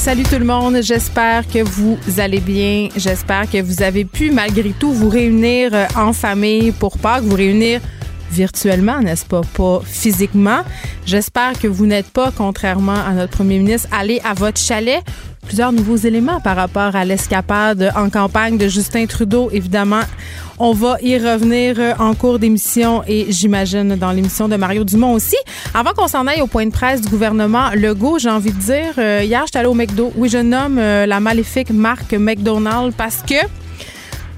Salut tout le monde, j'espère que vous allez bien. J'espère que vous avez pu malgré tout vous réunir euh, en famille pour Pâques, vous réunir virtuellement, n'est-ce pas, pas physiquement. J'espère que vous n'êtes pas, contrairement à notre premier ministre, allé à votre chalet. Plusieurs nouveaux éléments par rapport à l'escapade en campagne de Justin Trudeau, évidemment. On va y revenir euh, en cours d'émission et j'imagine dans l'émission de Mario Dumont aussi. Avant qu'on s'en aille au point de presse du gouvernement Legault, j'ai envie de dire, euh, hier, j'étais allée au McDo. Oui, je nomme euh, la maléfique marque McDonald's parce que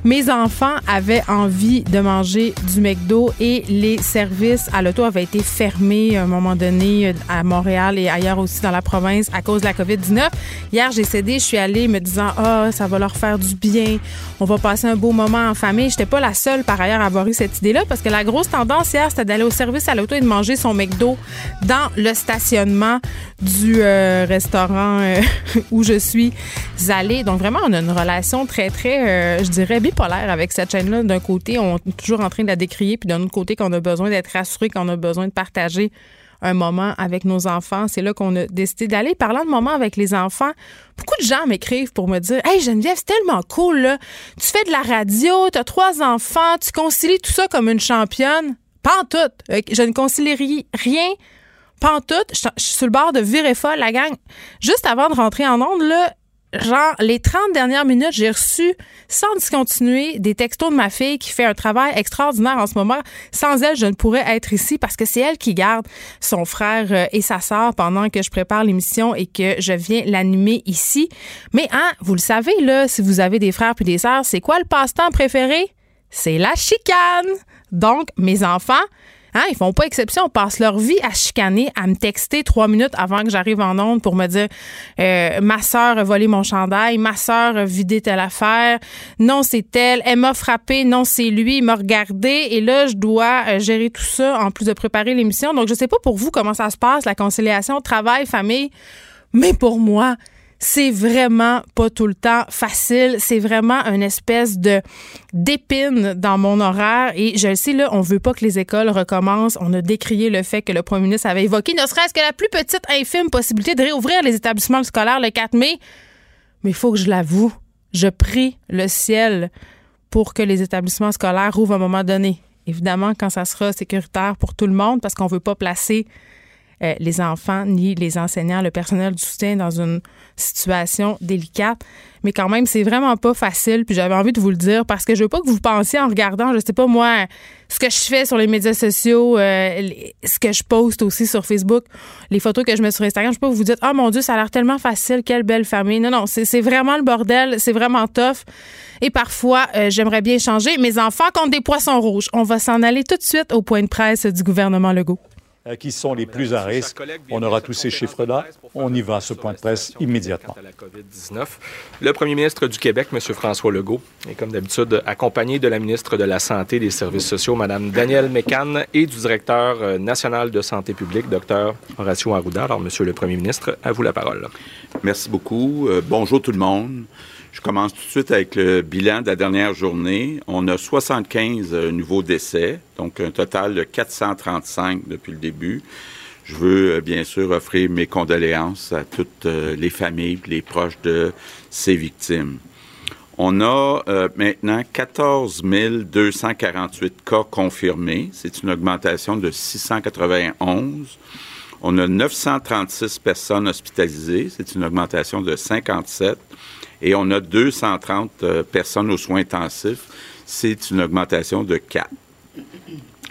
mes enfants avaient envie de manger du McDo et les services à l'auto avaient été fermés à un moment donné à Montréal et ailleurs aussi dans la province à cause de la COVID-19. Hier, j'ai cédé, je suis allée me disant "Ah, ça va leur faire du bien. On va passer un beau moment en famille." J'étais pas la seule par ailleurs à avoir eu cette idée-là parce que la grosse tendance hier, c'était d'aller au service à l'auto et de manger son McDo dans le stationnement du euh, restaurant euh, où je suis allée. Donc vraiment, on a une relation très très euh, je dirais bipolaire avec cette chaîne-là. D'un côté, on est toujours en train de la décrier, puis d'un autre côté, qu'on a besoin d'être rassuré, qu'on a besoin de partager un moment avec nos enfants. C'est là qu'on a décidé d'aller. Parlant de moments avec les enfants, beaucoup de gens m'écrivent pour me dire Hey Geneviève, c'est tellement cool, là. Tu fais de la radio, tu as trois enfants, tu concilies tout ça comme une championne. Pas en tout. Je ne concilie rien. Pas en tout. Je suis sur le bord de virer folle, la gang. Juste avant de rentrer en onde, là, genre, les 30 dernières minutes, j'ai reçu, sans discontinuer, des textos de ma fille qui fait un travail extraordinaire en ce moment. Sans elle, je ne pourrais être ici parce que c'est elle qui garde son frère euh, et sa sœur pendant que je prépare l'émission et que je viens l'animer ici. Mais, hein, vous le savez, là, si vous avez des frères puis des sœurs, c'est quoi le passe-temps préféré? C'est la chicane. Donc, mes enfants, Hein, ils font pas exception. Passent leur vie à chicaner, à me texter trois minutes avant que j'arrive en onde pour me dire euh, ma sœur a volé mon chandail, ma sœur a vidé telle affaire, non c'est elle, elle m'a frappé, non c'est lui, il m'a regardé et là je dois euh, gérer tout ça en plus de préparer l'émission. Donc je sais pas pour vous comment ça se passe la conciliation travail famille, mais pour moi c'est vraiment pas tout le temps facile. C'est vraiment une espèce de d'épine dans mon horaire. Et je le sais, là, on veut pas que les écoles recommencent. On a décrié le fait que le premier ministre avait évoqué ne serait-ce que la plus petite infime possibilité de réouvrir les établissements scolaires le 4 mai. Mais il faut que je l'avoue, je prie le ciel pour que les établissements scolaires rouvrent à un moment donné. Évidemment, quand ça sera sécuritaire pour tout le monde, parce qu'on veut pas placer euh, les enfants ni les enseignants, le personnel du soutien dans une situation délicate. Mais quand même, c'est vraiment pas facile. Puis j'avais envie de vous le dire parce que je veux pas que vous pensiez en regardant, je sais pas moi, ce que je fais sur les médias sociaux, euh, ce que je poste aussi sur Facebook, les photos que je mets sur Instagram. Je peux pas vous dire, oh mon Dieu, ça a l'air tellement facile, quelle belle famille. Non, non, c'est vraiment le bordel, c'est vraiment tough. Et parfois, euh, j'aimerais bien changer. Mes enfants comptent des poissons rouges. On va s'en aller tout de suite au point de presse du gouvernement Legault. Euh, qui sont les plus à risque. On aura tous ces chiffres-là. On y va à ce point de presse immédiatement. Le premier ministre du Québec, M. François Legault, est comme d'habitude accompagné de la ministre de la Santé et des Services sociaux, Mme Danielle Mécan, et du directeur euh, national de santé publique, Dr. Horacio Arruda. Alors, Monsieur le premier ministre, à vous la parole. Merci beaucoup. Euh, bonjour tout le monde. Je commence tout de suite avec le bilan de la dernière journée. On a 75 euh, nouveaux décès, donc un total de 435 depuis le début. Je veux euh, bien sûr offrir mes condoléances à toutes euh, les familles les proches de ces victimes. On a maintenant 14 248 cas confirmés. C'est une augmentation de 691. On a 936 personnes hospitalisées. C'est une augmentation de 57 et on a 230 personnes aux soins intensifs. C'est une augmentation de 4.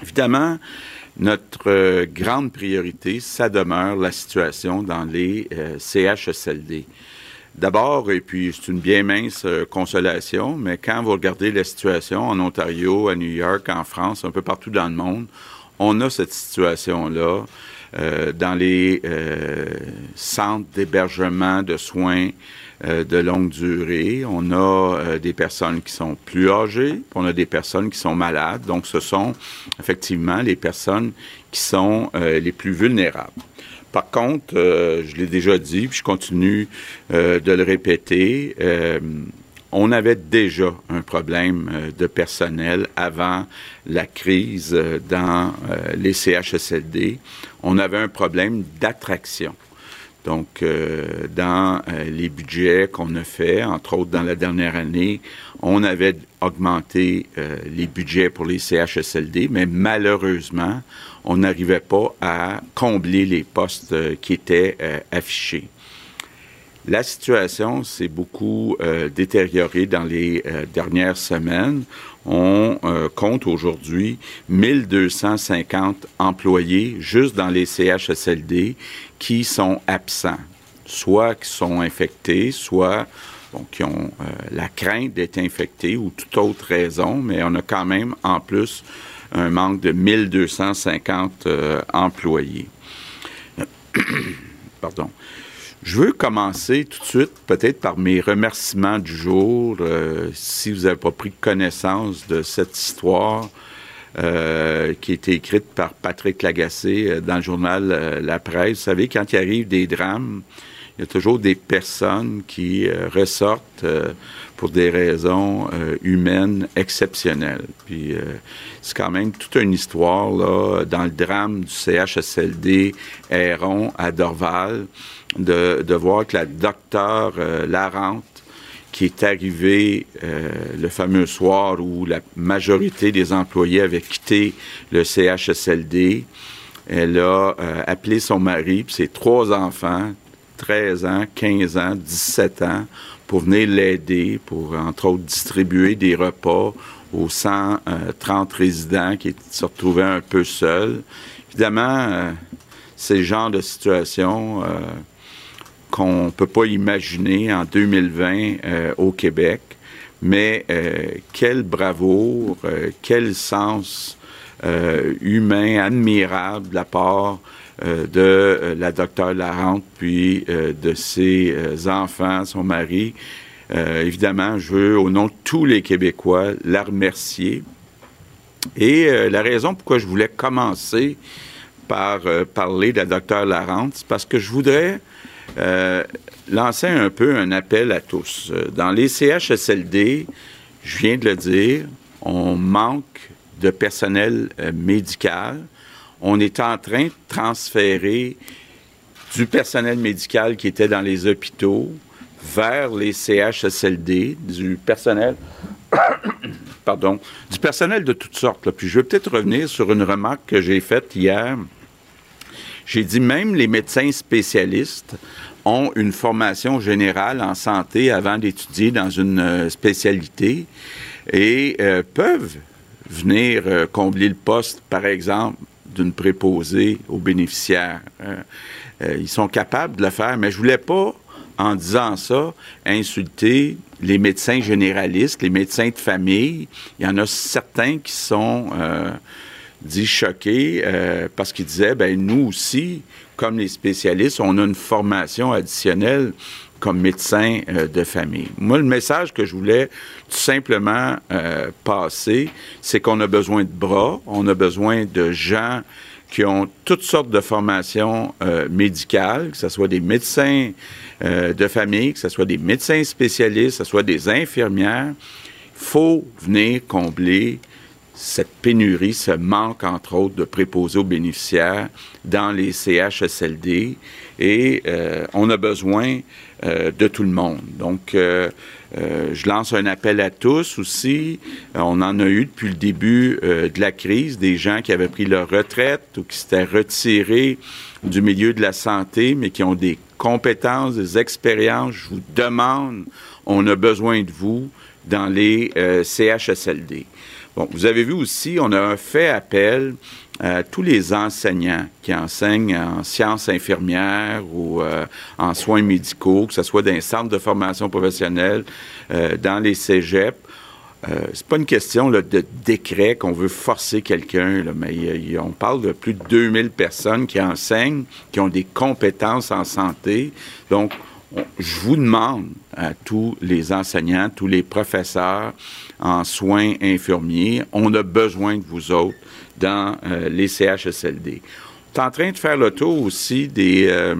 Évidemment, notre grande priorité, ça demeure la situation dans les CHSLD. D'abord, et puis c'est une bien mince euh, consolation, mais quand vous regardez la situation en Ontario, à New York, en France, un peu partout dans le monde, on a cette situation-là euh, dans les euh, centres d'hébergement de soins de longue durée. On a des personnes qui sont plus âgées, on a des personnes qui sont malades. Donc, ce sont effectivement les personnes qui sont les plus vulnérables. Par contre, euh, je l'ai déjà dit, puis je continue euh, de le répéter, euh, on avait déjà un problème de personnel avant la crise dans les CHSLD. On avait un problème d'attraction. Donc, dans les budgets qu'on a fait, entre autres dans la dernière année, on avait augmenté les budgets pour les CHSLD, mais malheureusement, on n'arrivait pas à combler les postes euh, qui étaient euh, affichés. La situation s'est beaucoup euh, détériorée dans les dernières semaines. On compte aujourd'hui 1250 employés juste dans les CHSLD qui sont absents, soit qui sont infectés, soit qui ont la crainte d'être infectés ou toute autre raison, mais on a quand même en plus un manque de 1250 euh, employés. Pardon. Je veux commencer tout de suite peut-être par mes remerciements du jour. Euh, si vous n'avez pas pris connaissance de cette histoire euh, qui a été écrite par Patrick Lagacé dans le journal La Presse, vous savez, quand il arrive des drames, il y a toujours des personnes qui ressortent pour des raisons euh, humaines exceptionnelles. Puis euh, c'est quand même toute une histoire là dans le drame du CHSLD Héron à Dorval de, de voir que la docteure euh, Larente qui est arrivée le fameux soir où la majorité des employés avaient quitté le CHSLD. Elle a appelé son mari et ses trois enfants, 13 ans, 15 ans, 17 ans, pour venir l'aider, pour entre autres distribuer des repas aux 130 résidents qui se retrouvaient un peu seuls. Évidemment, euh, c'est le genre de situation euh, qu'on ne peut pas imaginer en 2020 euh, au Québec, mais quel bravoure, quel sens humain admirable de la part euh, de euh, la docteure Larente, puis euh, de ses enfants, son mari. évidemment, je veux, au nom de tous les Québécois, la remercier. Et la raison pourquoi je voulais commencer par parler de la docteure Larente, c'est parce que je voudrais lancer un peu un appel à tous. Dans les CHSLD, je viens de le dire, on manque de personnel médical on est en train de transférer du personnel médical qui était dans les hôpitaux vers les CHSLD, du personnel, pardon, du personnel de toutes sortes. Puis je vais peut-être revenir sur une remarque que j'ai faite hier. J'ai dit même les médecins spécialistes ont une formation générale en santé avant d'étudier dans une euh, spécialité et euh, peuvent venir euh, combler le poste, par exemple, d'une préposée aux bénéficiaires. Euh, euh, ils sont capables de le faire, mais je voulais pas, en disant ça, insulter les médecins généralistes, les médecins de famille. Il y en a certains qui sont euh, dit choqués parce qu'ils disaient, ben nous aussi, comme les spécialistes, on a une formation additionnelle comme médecin euh, de famille. Moi, le message que je voulais tout simplement euh, passer, c'est qu'on a besoin de bras, on a besoin de gens qui ont toutes sortes de formations euh, médicales, que ce soit des médecins de famille, que ce soit des médecins spécialistes, que ce soit des infirmières. Il faut venir combler cette pénurie, ce manque, entre autres, de préposés aux bénéficiaires dans les CHSLD. Et on a besoin euh, de tout le monde. Donc, euh, euh, je lance un appel à tous aussi. on en a eu depuis le début de la crise, des gens qui avaient pris leur retraite ou qui s'étaient retirés du milieu de la santé, mais qui ont des compétences, des expériences. Je vous demande, on a besoin de vous dans les CHSLD. Bon, vous avez vu aussi, on a fait appel à tous les enseignants qui enseignent en sciences infirmières ou en soins médicaux, que ce soit dans les centres de formation professionnelle, dans les cégeps. Euh, c'est pas une question de décret qu'on veut forcer quelqu'un, mais on parle de plus de 2000 personnes qui enseignent, qui ont des compétences en santé. Donc, je vous demande à tous les enseignants, tous les professeurs en soins infirmiers, on a besoin de vous autres dans euh, les CHSLD. On est en train de faire le tour aussi des euh,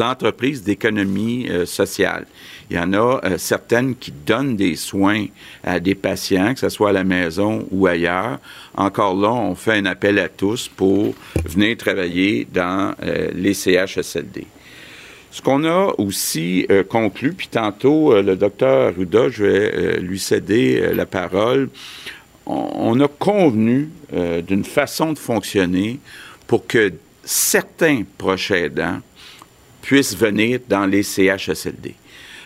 entreprises d'économie euh, sociale. Il y en a certaines qui donnent des soins à des patients, que ce soit à la maison ou ailleurs. Encore là, on fait un appel à tous pour venir travailler dans les CHSLD. Ce qu'on a aussi conclu, puis tantôt, le docteur Ruda, je vais lui céder la parole, on, a convenu d'une façon de fonctionner pour que certains proches aidants puissent venir dans les CHSLD.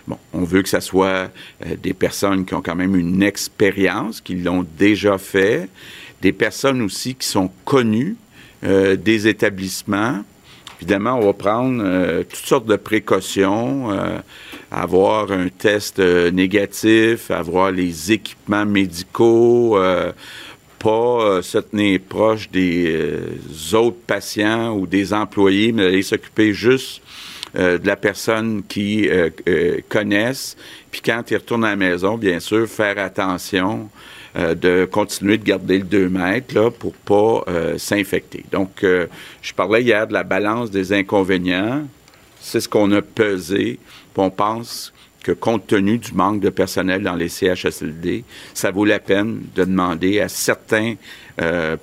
Bon, on veut que ce soit euh, des personnes qui ont quand même une expérience, qui l'ont déjà fait, des personnes aussi qui sont connues euh, des établissements. Évidemment, on va prendre euh, toutes sortes de précautions, avoir un test négatif, avoir les équipements médicaux, pas se tenir proche des autres patients ou des employés, mais aller s'occuper juste euh, de la personne qui euh, euh, connaissent. Puis quand ils retournent à la maison, bien sûr, faire attention de continuer de garder le 2 mètres là, pour pas s'infecter. Donc, je parlais hier de la balance des inconvénients. C'est ce qu'on a pesé. On pense que compte tenu du manque de personnel dans les CHSLD, ça vaut la peine de demander à certains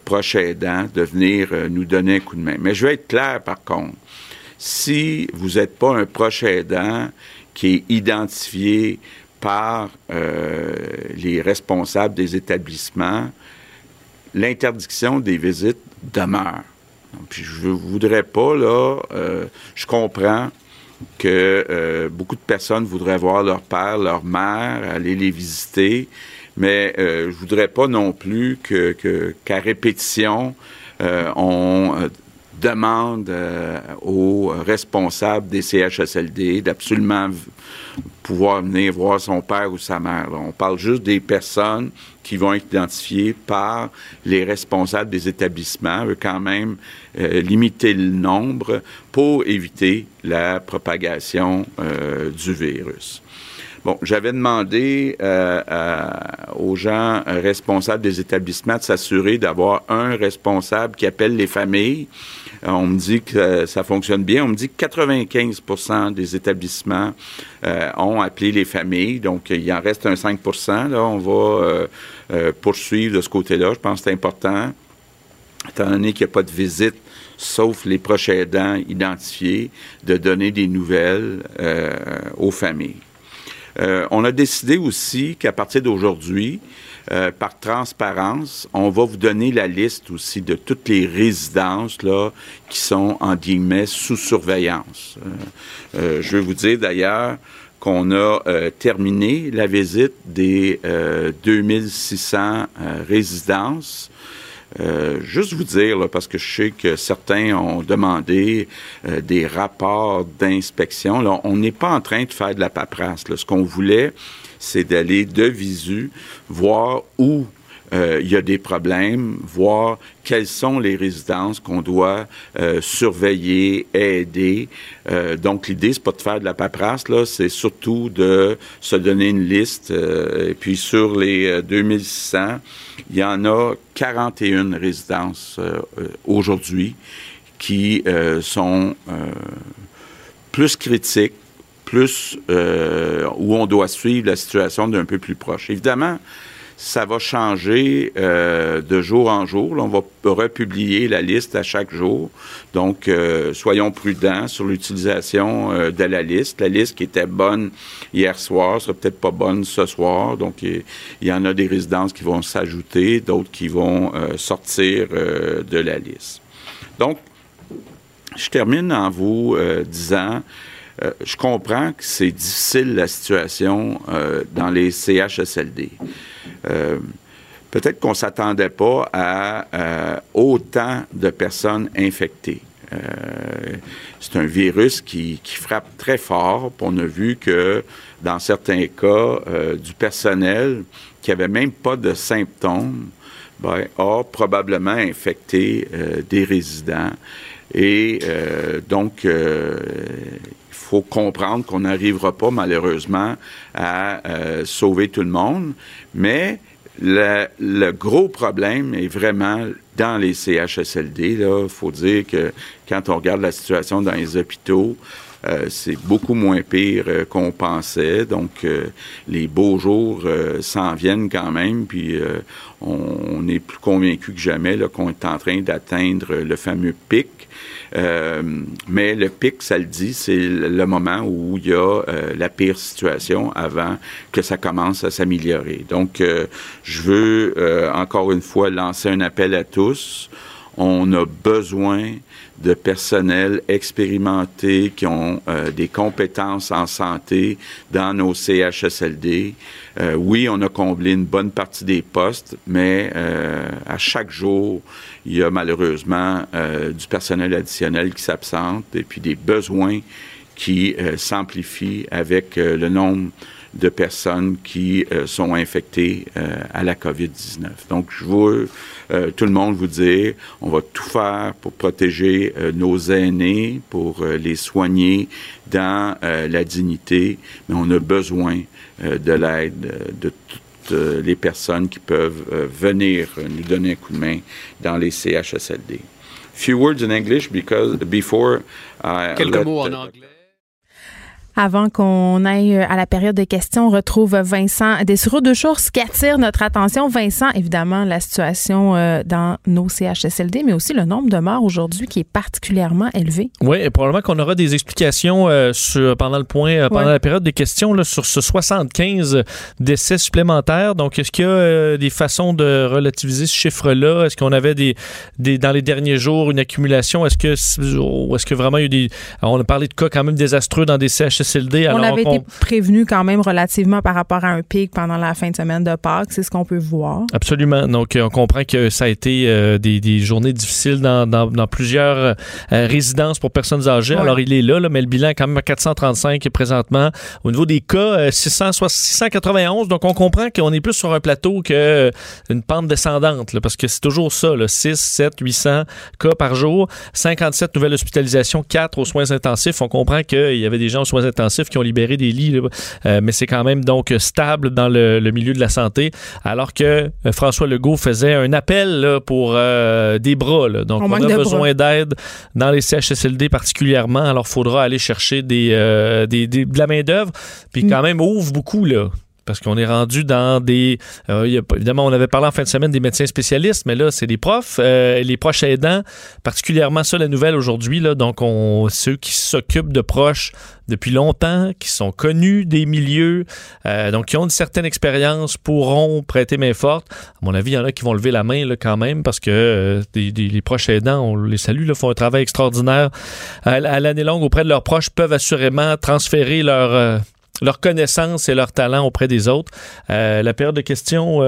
proches aidants de venir nous donner un coup de main. Mais je vais être clair par contre si vous n'êtes pas un proche aidant qui est identifié par euh, les responsables des établissements, l'interdiction des visites demeure. puis je voudrais pas, là, euh, je comprends que euh, beaucoup de personnes voudraient voir leur père, leur mère, aller les visiter, mais je voudrais pas non plus que, qu'à répétition, on demande euh, aux responsables des CHSLD d'absolument pouvoir venir voir son père ou sa mère. On parle juste des personnes qui vont être identifiées par les responsables des établissements, veut quand même euh, limiter le nombre pour éviter la propagation euh, du virus. Bon, j'avais demandé aux gens responsables des établissements de s'assurer d'avoir un responsable qui appelle les familles euh, on me dit que ça fonctionne bien. On me dit que 95% des établissements euh, ont appelé les familles. Donc, il en reste un 5% Là, on va euh, poursuivre de ce côté-là. Je pense que c'est important, étant donné qu'il n'y a pas de visite sauf les proches aidants identifiés, de donner des nouvelles aux familles. On a décidé aussi qu'à partir d'aujourd'hui, euh, par transparence, on va vous donner la liste aussi de toutes les résidences là, qui sont, en guillemets, sous surveillance. Euh, euh, je vais vous dire d'ailleurs qu'on a terminé la visite des 2600 résidences. Juste vous dire, parce que je sais que certains ont demandé des rapports d'inspection, on n'est pas en train de faire de la paperasse. Ce qu'on voulait, c'est d'aller de visu voir où euh, il y a des problèmes, voir quelles sont les résidences qu'on doit euh, surveiller, aider. Euh, donc, l'idée, c'est pas de faire de la paperasse, là, c'est surtout de se donner une liste. et puis, sur les 2600, il y en a 41 résidences aujourd'hui qui sont plus critiques plus où on doit suivre la situation d'un peu plus proche. Évidemment, ça va changer euh, de jour en jour. on va republier la liste à chaque jour. Donc, euh, soyons prudents sur l'utilisation de la liste. La liste qui était bonne hier soir sera peut-être pas bonne ce soir. Donc, il y, en a des résidences qui vont s'ajouter, d'autres qui vont sortir de la liste. Donc, je termine en vous disant euh, je comprends que c'est difficile la situation euh, dans les CHSLD. Peut-être qu'on ne s'attendait pas à autant de personnes infectées. c'est un virus qui, frappe très fort. On a vu que dans certains cas, du personnel qui n'avait même pas de symptômes ben, a probablement infecté des résidents. Et euh, donc, euh, faut comprendre qu'on n'arrivera pas malheureusement à euh, sauver tout le monde, mais le, le, gros problème est vraiment dans les CHSLD. Il faut dire que quand on regarde la situation dans les hôpitaux, euh, c'est beaucoup moins pire euh, qu'on pensait. Donc, euh, les beaux jours s'en viennent quand même. Puis, on, est plus convaincu que jamais qu'on est en train d'atteindre le fameux pic. Mais le pic, ça le dit, c'est le moment où il y a la pire situation avant que ça commence à s'améliorer. Donc, je veux encore une fois lancer un appel à tous. On a besoin de personnel expérimenté qui ont euh, des compétences en santé dans nos CHSLD. Euh, oui, on a comblé une bonne partie des postes, mais euh, à chaque jour, il y a malheureusement du personnel additionnel qui s'absente et puis des besoins qui s'amplifient avec le nombre de personnes qui sont infectées à la COVID-19. Donc, je veux euh, tout le monde vous dire, on va tout faire pour protéger euh, nos aînés, pour euh, les soigner dans la dignité, mais on a besoin de l'aide de toutes les personnes qui peuvent venir nous donner un coup de main dans les CHSLD. Few words in English because before I Quelques mots en anglais. Avant qu'on aille euh, à la période de questions, on retrouve Vincent Dessureau. Deux choses qui attirent notre attention. Vincent, évidemment, la situation euh, dans nos CHSLD, mais aussi le nombre de morts aujourd'hui qui est particulièrement élevé. Oui, et probablement qu'on aura des explications euh, sur, pendant le point, pendant la période de questions là, sur ce 75 décès supplémentaires. Donc, est-ce qu'il y a des façons de relativiser ce chiffre-là? Est-ce qu'on avait des, des, dans les derniers jours une accumulation? Est-ce que, est-ce que vraiment il y a eu des. On a parlé de cas quand même désastreux dans des CHSLD on avait été prévenu quand même relativement par rapport à un pic pendant la fin de semaine de Pâques. C'est ce qu'on peut voir. Absolument. Donc, euh, on comprend que ça a été euh, des, journées difficiles dans, plusieurs euh, résidences pour personnes âgées. Alors, il est là, mais le bilan est quand même à 435 présentement. Au niveau des cas, 691. Donc, on comprend qu'on est plus sur un plateau qu'une pente descendante, parce que c'est toujours ça, 6, 7, 800 cas par jour, 57 nouvelles hospitalisations, 4 aux soins intensifs. On comprend qu'il y avait des gens aux soins intensifs qui ont libéré des lits, euh, mais c'est quand même donc stable dans le, milieu de la santé, alors que euh, François Legault faisait un appel pour euh, des bras. Donc, on, a besoin d'aide dans les CHSLD particulièrement, alors il faudra aller chercher des, de la main-d'œuvre, puis mm. quand même ouvre beaucoup. là parce qu'on est rendu dans des... évidemment, on avait parlé en fin de semaine des médecins spécialistes, mais là, c'est des profs, les proches aidants, particulièrement ça, la nouvelle aujourd'hui, donc on, ceux qui s'occupent de proches depuis longtemps, qui sont connus des milieux, euh, donc qui ont une certaine expérience, pourront prêter main forte. À mon avis, il y en a qui vont lever la main là, quand même parce que euh, les proches aidants, on les salue, là, font un travail extraordinaire à, l'année longue auprès de leurs proches, peuvent assurément transférer leur, euh, leur connaissance et leur talent auprès des autres. la période de questions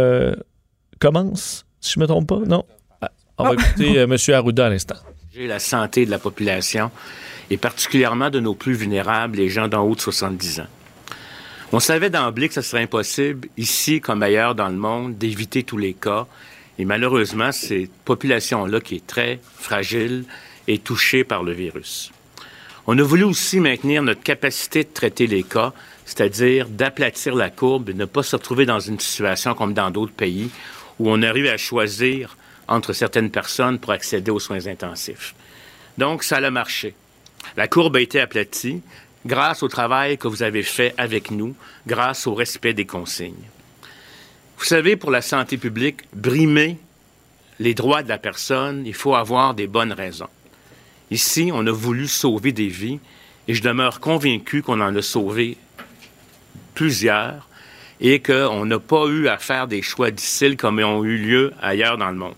commence, si je ne me trompe pas, non? Ah, on va ah. écouter M. Arruda à l'instant. J'ai la santé de la population et particulièrement de nos plus vulnérables, les gens d'en haut de 70 ans. On savait d'emblée que ce serait impossible, ici comme ailleurs dans le monde, d'éviter tous les cas. Et malheureusement, cette population-là qui est très fragile est touchée par le virus. On a voulu aussi maintenir notre capacité de traiter les cas, c'est-à-dire d'aplatir la courbe et ne pas se retrouver dans une situation comme dans d'autres pays où on arrive à choisir entre certaines personnes pour accéder aux soins intensifs. Donc, ça a marché. La courbe a été aplatie grâce au travail que vous avez fait avec nous, grâce au respect des consignes. Vous savez, pour la santé publique, brimer les droits de la personne, il faut avoir des bonnes raisons. Ici, on a voulu sauver des vies et je demeure convaincu qu'on en a sauvé plusieurs et qu'on n'a pas eu à faire des choix difficiles comme ils ont eu lieu ailleurs dans le monde.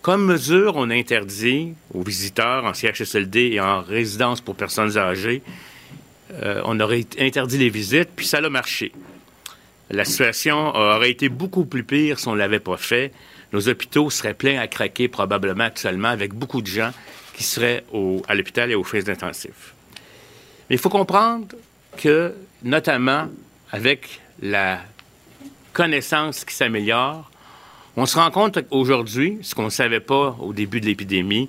Comme mesure, on interdit aux visiteurs en CHSLD et en résidence pour personnes âgées, euh, on aurait interdit les visites, puis ça a marché. La situation aurait été beaucoup plus pire si on ne l'avait pas fait. Nos hôpitaux seraient pleins à craquer probablement actuellement avec beaucoup de gens qui seraient à l'hôpital et aux frais intensifs. Mais il faut comprendre que, notamment avec la connaissance qui s'améliore, on se rend compte aujourd'hui, ce qu'on ne savait pas au début de l'épidémie,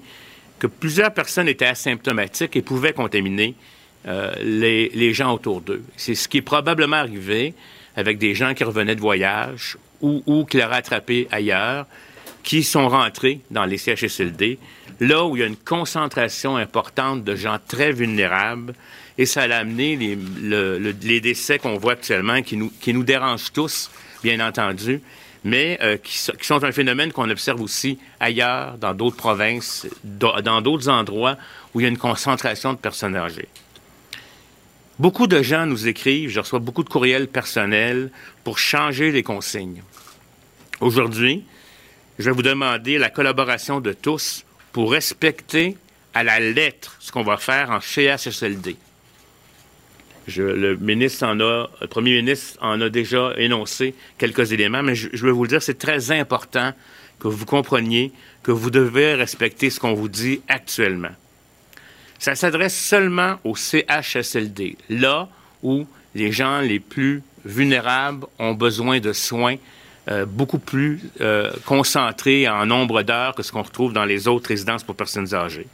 que plusieurs personnes étaient asymptomatiques et pouvaient contaminer euh, les, gens autour d'eux. C'est ce qui est probablement arrivé avec des gens qui revenaient de voyage ou, ou qui l'auraient attrapé ailleurs, qui sont rentrés dans les CHSLD, là où il y a une concentration importante de gens très vulnérables, et ça a amené les, décès qu'on voit actuellement, qui nous, qui nous dérangent tous, bien entendu, mais euh, qui, sont un phénomène qu'on observe aussi ailleurs, dans d'autres provinces, dans d'autres endroits où il y a une concentration de personnes âgées. Beaucoup de gens nous écrivent, je reçois beaucoup de courriels personnels pour changer les consignes. Aujourd'hui, je vais vous demander la collaboration de tous pour respecter à la lettre ce qu'on va faire en CHSLD. Le ministre en a, premier ministre en a déjà énoncé quelques éléments, mais je, vais vous le dire, c'est très important que vous compreniez que vous devez respecter ce qu'on vous dit actuellement. Ça s'adresse seulement au CHSLD, là où les gens les plus vulnérables ont besoin de soins euh, beaucoup plus euh, concentrés en nombre d'heures que ce qu'on retrouve dans les autres résidences pour personnes âgées.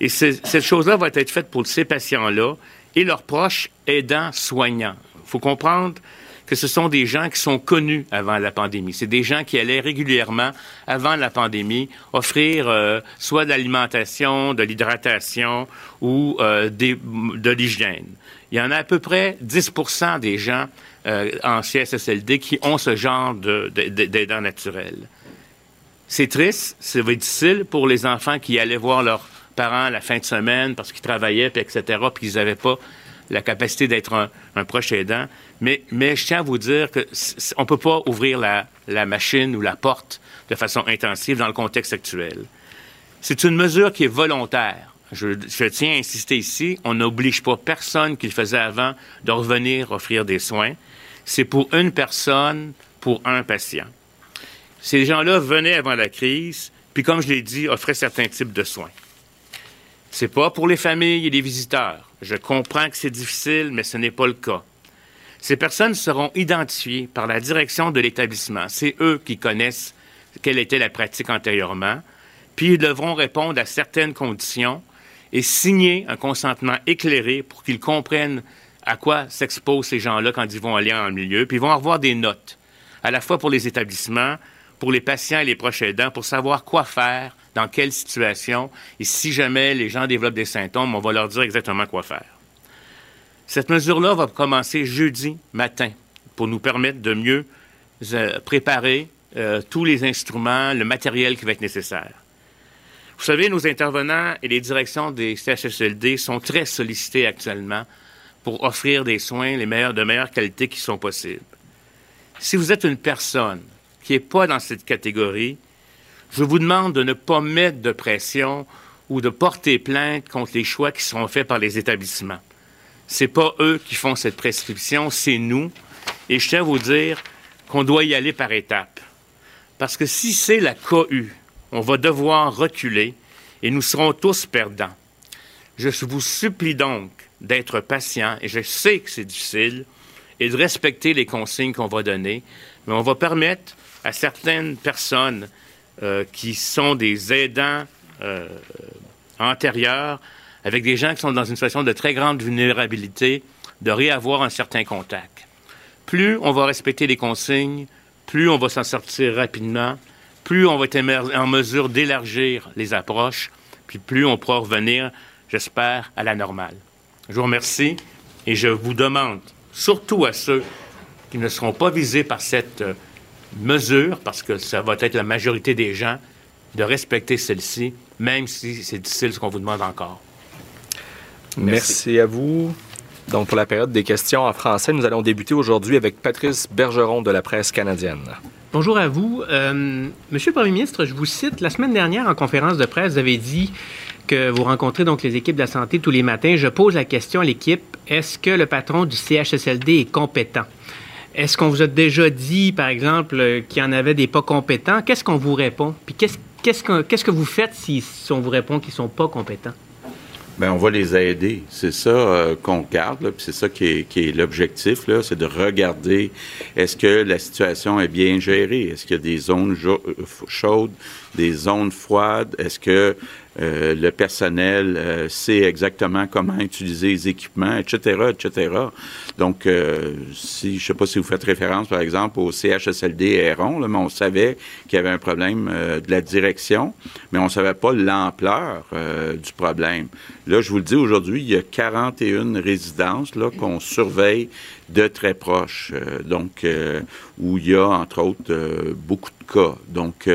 Et cette chose-là va être faite pour ces patients-là et leurs proches aidants soignants. Il faut comprendre que ce sont des gens qui sont connus avant la pandémie. C'est des gens qui allaient régulièrement, avant la pandémie, offrir euh, soit de l'alimentation, de l'hydratation ou euh, de l'hygiène. Il y en a à peu près 10 des gens euh, en CSSLD qui ont ce genre d'aidants naturels. C'est triste, c'est difficile pour les enfants qui allaient voir leurs parents la fin de semaine parce qu'ils travaillaient, etc., puis qu'ils n'avaient pas la capacité d'être un, proche aidant. Mais, je tiens à vous dire qu'on ne peut pas ouvrir la, la, machine ou la porte de façon intensive dans le contexte actuel. C'est une mesure qui est volontaire. Je, je tiens à insister ici, on n'oblige pas personne qui le faisait avant de revenir offrir des soins. C'est pour une personne, pour un patient. Ces gens-là venaient avant la crise, puis comme je l'ai dit, offraient certains types de soins. C'est pas pour les familles et les visiteurs. Je comprends que c'est difficile, mais ce n'est pas le cas. Ces personnes seront identifiées par la direction de l'établissement. C'est eux qui connaissent quelle était la pratique antérieurement, puis ils devront répondre à certaines conditions et signer un consentement éclairé pour qu'ils comprennent à quoi s'exposent ces gens-là quand ils vont aller en milieu, puis ils vont avoir des notes, à la fois pour les établissements, pour les patients et les proches aidants, pour savoir quoi faire dans quelle situation, et si jamais les gens développent des symptômes, on va leur dire exactement quoi faire. Cette mesure-là va commencer jeudi matin pour nous permettre de mieux euh, préparer euh, tous les instruments, le matériel qui va être nécessaire. Vous savez, nos intervenants et les directions des CHSLD sont très sollicités actuellement pour offrir des soins les meilleurs, de meilleure qualité qui sont possibles. Si vous êtes une personne qui n'est pas dans cette catégorie, je vous demande de ne pas mettre de pression ou de porter plainte contre les choix qui seront faits par les établissements. C'est pas eux qui font cette prescription, c'est nous. Et je tiens à vous dire qu'on doit y aller par étapes. Parce que si c'est la COU, on va devoir reculer et nous serons tous perdants. Je vous supplie donc d'être patient, et je sais que c'est difficile, et de respecter les consignes qu'on va donner, mais on va permettre à certaines personnes euh, qui sont des aidants euh, antérieurs, avec des gens qui sont dans une situation de très grande vulnérabilité, de réavoir un certain contact. Plus on va respecter les consignes, plus on va s'en sortir rapidement, plus on va être en mesure d'élargir les approches, puis plus on pourra revenir, j'espère, à la normale. Je vous remercie et je vous demande, surtout à ceux qui ne seront pas visés par cette euh, mesure, parce que ça va être la majorité des gens, de respecter celle-ci, même si c'est difficile ce qu'on vous demande encore. Merci. à vous. Donc, pour la période des questions en français, nous allons débuter aujourd'hui avec Patrice Bergeron de la presse canadienne. Bonjour à vous. Euh, Monsieur le Premier ministre, je vous cite, la semaine dernière en conférence de presse, vous avez dit que vous rencontrez donc les équipes de la santé tous les matins. Je pose la question à l'équipe, est-ce que le patron du CHSLD est compétent? Est-ce qu'on vous a déjà dit, par exemple, qu'il y en avait des pas compétents? Qu'est-ce qu'on vous répond? Puis qu'est-ce, qu'est-ce, que, vous faites si, on vous répond qu'ils ne sont pas compétents? Bien, on va les aider. C'est ça euh, qu'on regarde, puis c'est ça qui est, l'objectif, là, c'est de regarder est-ce que la situation est bien gérée, est-ce qu'il y a des zones chaudes, des zones froides, est-ce que euh, le personnel euh, sait exactement comment utiliser les équipements, etc., etc. Donc, euh, si je sais pas si vous faites référence, par exemple, au CHSLD Héron, là, mais on savait qu'il y avait un problème de la direction, mais on savait pas l'ampleur du problème. Là, je vous le dis aujourd'hui, il y a 41 résidences qu'on surveille de très proche, donc où il y a entre autres beaucoup de cas. Donc,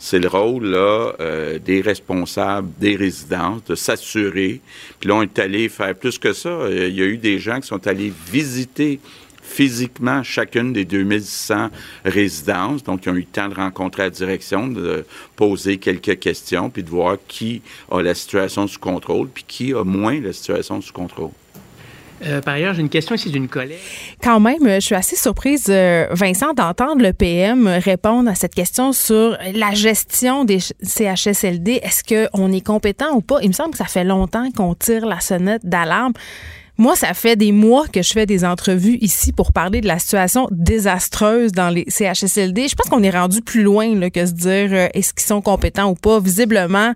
c'est le rôle là, euh, des responsables des résidences de s'assurer. Puis là, on est allé faire plus que ça. Euh, il y a eu des gens qui sont allés visiter physiquement chacune des 2100 résidences. Donc, ils ont eu le temps de rencontrer la direction, de poser quelques questions, puis de voir qui a la situation sous contrôle, puis qui a moins la situation sous contrôle. Euh, par ailleurs, j'ai une question ici d'une collègue. Quand même, je suis assez surprise, euh, Vincent, d'entendre le PM répondre à cette question sur la gestion des CHSLD. Est-ce qu'on est compétent ou pas? Il me semble que ça fait longtemps qu'on tire la sonnette d'alarme. Moi, ça fait des mois que je fais des entrevues ici pour parler de la situation désastreuse dans les CHSLD. Je pense qu'on est rendu plus loin que se dire euh, est-ce qu'ils sont compétents ou pas. Visiblement,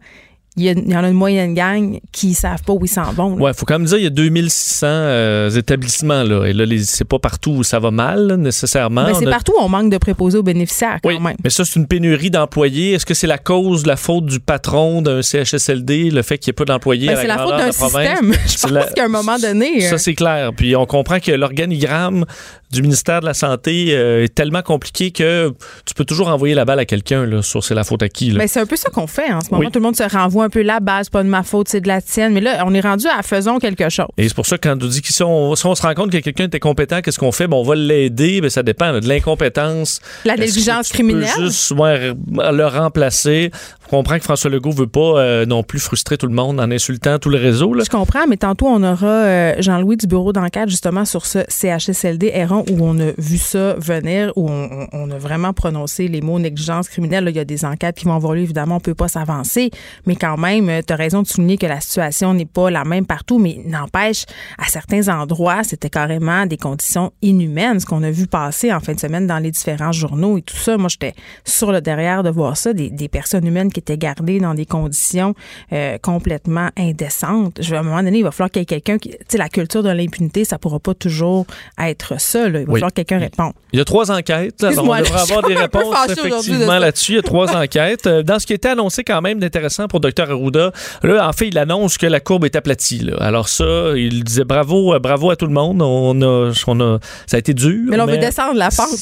il y, en a une moyenne gang qui savent pas où ils s'en vont. Oui, il faut quand même dire il y a 2600 euh, établissements là et là c'est pas partout où ça va mal nécessairement. Ben, c'est partout où on manque de préposés aux bénéficiaires quand oui, même. Mais ça c'est une pénurie d'employés. Est-ce que c'est la cause, la faute du patron d'un CHSLD, le fait qu'il n'y ait pas d'employés ben, C'est la, faute d'un système. Je pense qu'à un moment donné. Ça euh, c'est clair. Puis on comprend que l'organigramme du ministère de la Santé euh, est tellement compliqué que tu peux toujours envoyer la balle à quelqu'un sur c'est la faute à qui. Mais c'est un peu ça qu'on fait en ce moment. Tout le monde se renvoie un peu la base, pas de ma faute, c'est de la tienne. Mais là, on est rendu à faisons quelque chose. Et c'est pour ça que quand on dit que si on, se rend compte que quelqu'un était compétent, qu'est-ce qu'on fait? Bon, on va l'aider, mais ça dépend de l'incompétence. La négligence criminelle? juste le remplacer? On comprend que François Legault veut pas euh, non plus frustrer tout le monde en insultant tout le réseau. Je comprends, mais tantôt, on aura euh, Jean-Louis du bureau d'enquête justement sur ce CHSLD où on a vu ça venir, où on, a vraiment prononcé les mots négligence criminelle. il y a des enquêtes qui vont lieu, évidemment, on peut pas s'avancer, mais quand même, tu as raison de souligner que la situation n'est pas la même partout, mais n'empêche, à certains endroits, c'était carrément des conditions inhumaines, ce qu'on a vu passer en fin de semaine dans les différents journaux et tout ça. Moi, j'étais sur le derrière de voir ça, des, personnes humaines qui étaient gardées dans des conditions euh, complètement indécentes. Je, à un moment donné, il va falloir qu'il y ait quelqu'un qui, tu sais, la culture de l'impunité, ça pourra pas toujours être ça. Là. Il va falloir que quelqu'un réponde. Il y a trois enquêtes. on devrait avoir des réponses effectivement là-dessus. Il y a trois enquêtes. Euh, dans ce qui était annoncé quand même d'intéressant pour Dr Arruda, là, en fait, il annonce que la courbe est aplatie. Là. Alors ça, il disait bravo, euh, bravo à tout le monde. On a, on a, ça a été dur. Mais, on veut descendre la pente.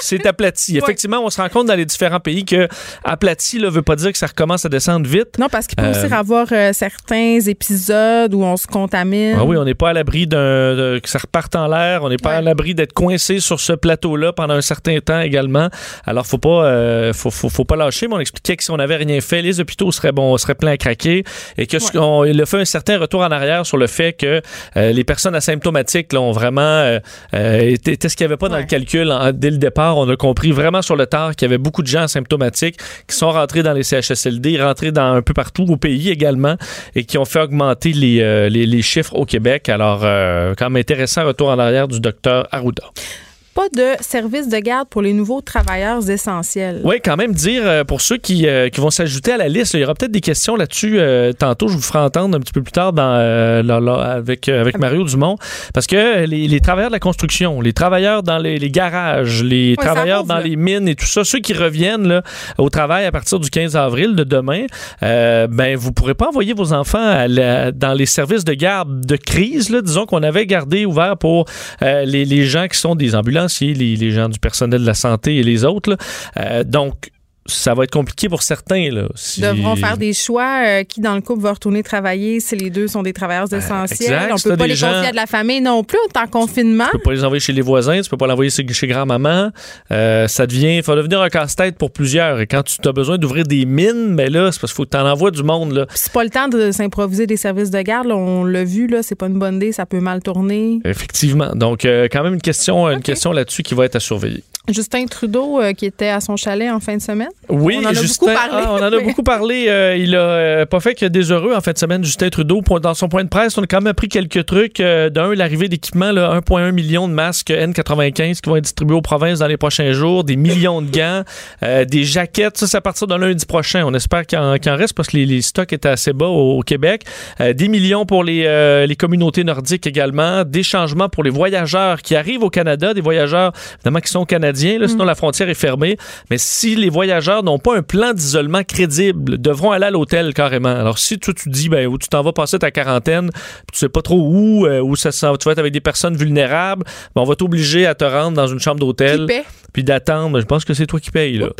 C'est aplati. Effectivement, on se rend compte dans les différents pays que aplati ne veut pas dire que ça recommence à descendre vite. Non, parce qu'il peut aussi euh, avoir euh, certains épisodes où on se contamine. Ah oui, on n'est pas à l'abri d'un que ça reparte en l'air. On n'est pas à l'abri d'être coincé sur ce plateau-là pendant un certain temps également. Alors, faut pas, euh, faut, faut, pas lâcher. Mais on expliquait que si on n'avait rien fait, les hôpitaux seraient bon, seraient pleins à craquer et que il a fait un certain retour en arrière sur le fait que les personnes asymptomatiques là, ont vraiment été ce qu'il n'y avait pas dans le calcul dès le départ. On a compris vraiment sur le tard qu'il y avait beaucoup de gens asymptomatiques qui sont rentrés dans les CHSLD, rentrés dans un peu partout au pays également et qui ont fait augmenter les, euh, les, chiffres au Québec. Alors, euh, quand même intéressant retour en arrière du docteur Arruda pas de service de garde pour les nouveaux travailleurs essentiels. Oui, quand même dire euh, pour ceux qui, euh, qui vont s'ajouter à la liste, il y aura peut-être des questions là-dessus euh, tantôt. Je vous ferai entendre un petit peu plus tard dans, avec, avec Mario Dumont. Parce que les, travailleurs de la construction, les travailleurs dans les, garages, les travailleurs dans les mines et tout ça, ceux qui reviennent là, au travail à partir du 15 avril de demain, ben vous pourrez pas envoyer vos enfants dans les services de garde de crise, là, disons qu'on avait gardé ouvert pour les, les gens qui sont des ambulances les, gens du personnel de la santé et les autres. Euh, donc, ça va être compliqué pour certains. Là, si... Devront faire des choix. Euh, qui dans le couple va retourner travailler si les deux sont des travailleurs ben, essentiels? On ne peut pas les confier à de la famille non plus en confinement. Tu peux pas les envoyer chez les voisins, tu peux pas l'envoyer chez grand-maman. Euh, ça devient, il faut devenir un casse-tête pour plusieurs. Et quand tu as besoin d'ouvrir des mines, mais ben là, c'est parce qu'il faut que tu en envoies du monde. Là. C'est pas le temps de s'improviser des services de garde. On l'a vu, là, c'est pas une bonne idée, ça peut mal tourner. Effectivement. Donc, euh, quand même une question, une question là-dessus qui va être à surveiller. Justin Trudeau qui était à son chalet en fin de semaine. Oui, on en a Justin, beaucoup parlé. Ah, on en a beaucoup parlé. Euh, il a euh, pas fait que des heureux en fin de semaine, Justin Trudeau. Dans son point de presse, on a quand même appris quelques trucs. Euh, d'un, l'arrivée d'équipements, 1,1 million de masques N95 qui vont être distribués aux provinces dans les prochains jours, des millions de gants, des jaquettes. Ça, c'est à partir de lundi prochain. On espère qu'il en, reste parce que les, stocks étaient assez bas au, Québec. des millions pour les, les communautés nordiques également. Des changements pour les voyageurs qui arrivent au Canada, des voyageurs évidemment qui sont canadiens. Là, sinon, mm. la frontière est fermée. Mais si les voyageurs n'ont pas un plan d'isolement crédible, devront aller à l'hôtel carrément. Alors si tu dis ben où tu t'en vas passer ta quarantaine, tu sais pas trop où, euh, où ça tu vas être avec des personnes vulnérables, ben, on va t'obliger à te rendre dans une chambre d'hôtel puis d'attendre. Je pense que c'est toi qui payes là.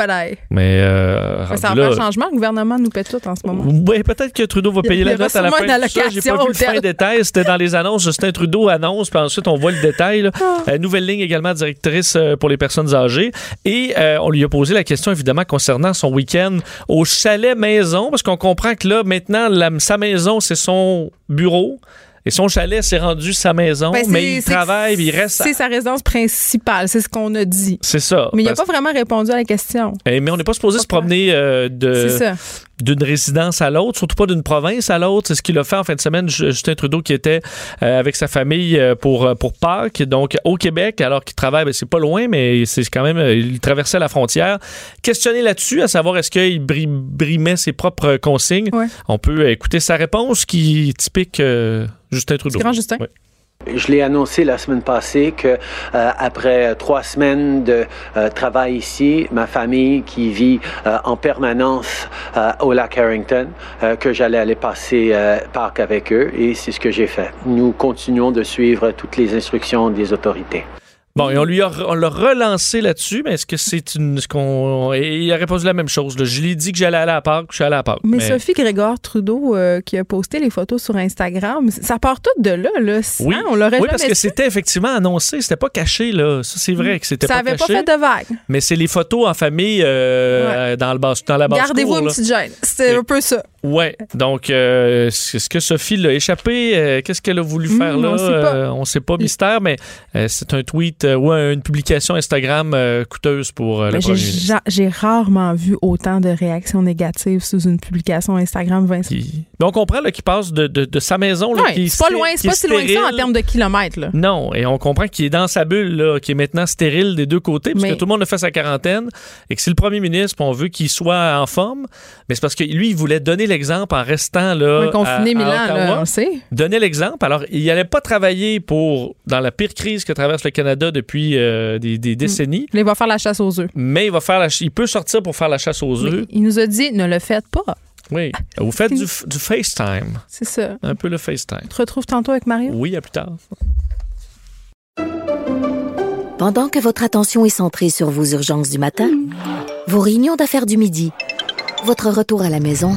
Mais euh, ça va un changement, le gouvernement nous paie tout en ce moment. Oui, peut-être que Trudeau va payer la note à la fin. J'ai pas vu le fin détail, c'était dans les annonces, Justin Trudeau annonce puis ensuite on voit le détail. Ah. Euh, nouvelle ligne également directrice pour les personnes âgées et on lui a posé la question évidemment concernant son week-end au chalet maison, parce qu'on comprend que là, maintenant, sa maison, c'est son bureau. Et son chalet s'est rendu sa maison, ben, mais il travaille, il reste. C'est sa résidence principale, c'est ce qu'on a dit. C'est ça. Mais il n'a pas vraiment répondu à la question. Eh, mais on n'est pas supposé se promener euh, de d'une résidence à l'autre, surtout pas d'une province à l'autre. C'est ce qu'il a fait en fin de semaine, Justin Trudeau, qui était euh, avec sa famille euh, pour, pour Pâques, donc au Québec, alors qu'il travaille, ben, c'est pas loin, mais c'est quand même, il traversait la frontière. Questionné là-dessus, à savoir est-ce qu'il brimait ses propres consignes? On peut écouter sa réponse qui est typique Justin Trudeau. Grand Justin. Je l'ai annoncé la semaine passée que euh, après trois semaines de euh, travail ici, ma famille qui vit euh, en permanence au lac Harrington, que j'allais aller passer parc avec eux et c'est ce que j'ai fait. Nous continuons de suivre toutes les instructions des autorités. Bon, et on lui a, on l'a relancé là-dessus, mais est-ce que c'est une. Ce qu'on, il a répondu la même chose. Je lui ai dit que j'allais aller à Pâques, je suis allé à Pâques. Mais, Sophie Grégoire Trudeau, euh, qui a posté les photos sur Instagram, ça part tout de là. là. Oui, on l'aurait oui parce que c'était effectivement annoncé, c'était pas caché. là. Ça, c'est vrai que c'était pas caché. Ça avait pas fait de vague. Mais c'est les photos en famille euh, dans, le bas, dans la basse Gardez-vous une petite gêne. C'était un peu ça. Oui. Donc, euh, est-ce que Sophie l'a échappé? Qu'est-ce qu'elle a voulu faire hmm, là? On sait pas. on sait pas, mystère, mais c'est un tweet ou une publication Instagram euh, coûteuse pour euh, le J'ai rarement vu autant de réactions négatives sous une publication Instagram, Vincent. Donc, on comprend qu'il passe de, sa maison. c'est pas loin, c'est pas si loin que ça en termes de kilomètres. Non, et on comprend qu'il est dans sa bulle, qui est maintenant stérile des deux côtés, parce que tout le monde a fait sa quarantaine, et que c'est le premier ministre, on veut qu'il soit en forme, mais c'est parce que lui, il voulait donner l'exemple en restant là. confiné Milan, on sait. Donner l'exemple. Alors, il n'allait pas travailler pour, dans la pire crise que traverse le Canada depuis euh, des, mm. décennies. il va faire la chasse aux œufs. Mais il va faire la, il peut sortir pour faire la chasse aux œufs. Il nous a dit ne le faites pas. Oui. Vous faites du, du FaceTime. C'est ça. Un peu le FaceTime. Tu te retrouves tantôt avec Mario? Oui, à plus tard. Pendant que votre attention est centrée sur vos urgences du matin, vos réunions d'affaires du midi, votre retour à la maison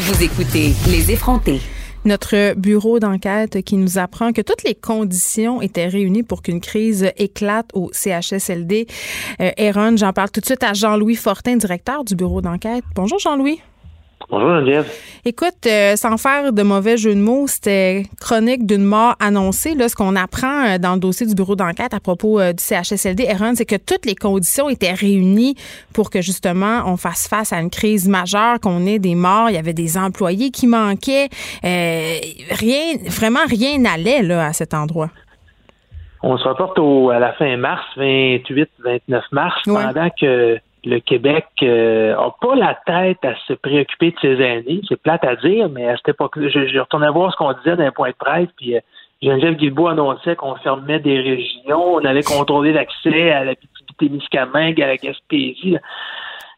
vous écoutez Les effrontés notre bureau d'enquête qui nous apprend que toutes les conditions étaient réunies pour qu'une crise éclate au CHSLD. Euh, j'en parle tout de suite à Jean-Louis Fortin, directeur du bureau d'enquête. Bonjour Jean-Louis. Bonjour Geneviève. Écoute, euh, sans faire de mauvais jeu de mots, c'était chronique d'une mort annoncée. Là, ce qu'on apprend euh, dans le dossier du bureau d'enquête à propos euh, du CHSLD, Aaron, c'est que toutes les conditions étaient réunies pour que justement on fasse face à une crise majeure, qu'on ait des morts, il y avait des employés qui manquaient. rien, vraiment rien n'allait là à cet endroit. On se reporte au, à la fin mars, 28-29 mars, pendant que le Québec n'a pas la tête à se préoccuper de ses aînés. C'est plate à dire, mais à cette époque-là, je, je retournais voir ce qu'on disait dans un point de presse, puis Geneviève Guilbeault annonçait qu'on fermait des régions, on avait contrôlé l'accès à la Témiscamingue, à la Gaspésie.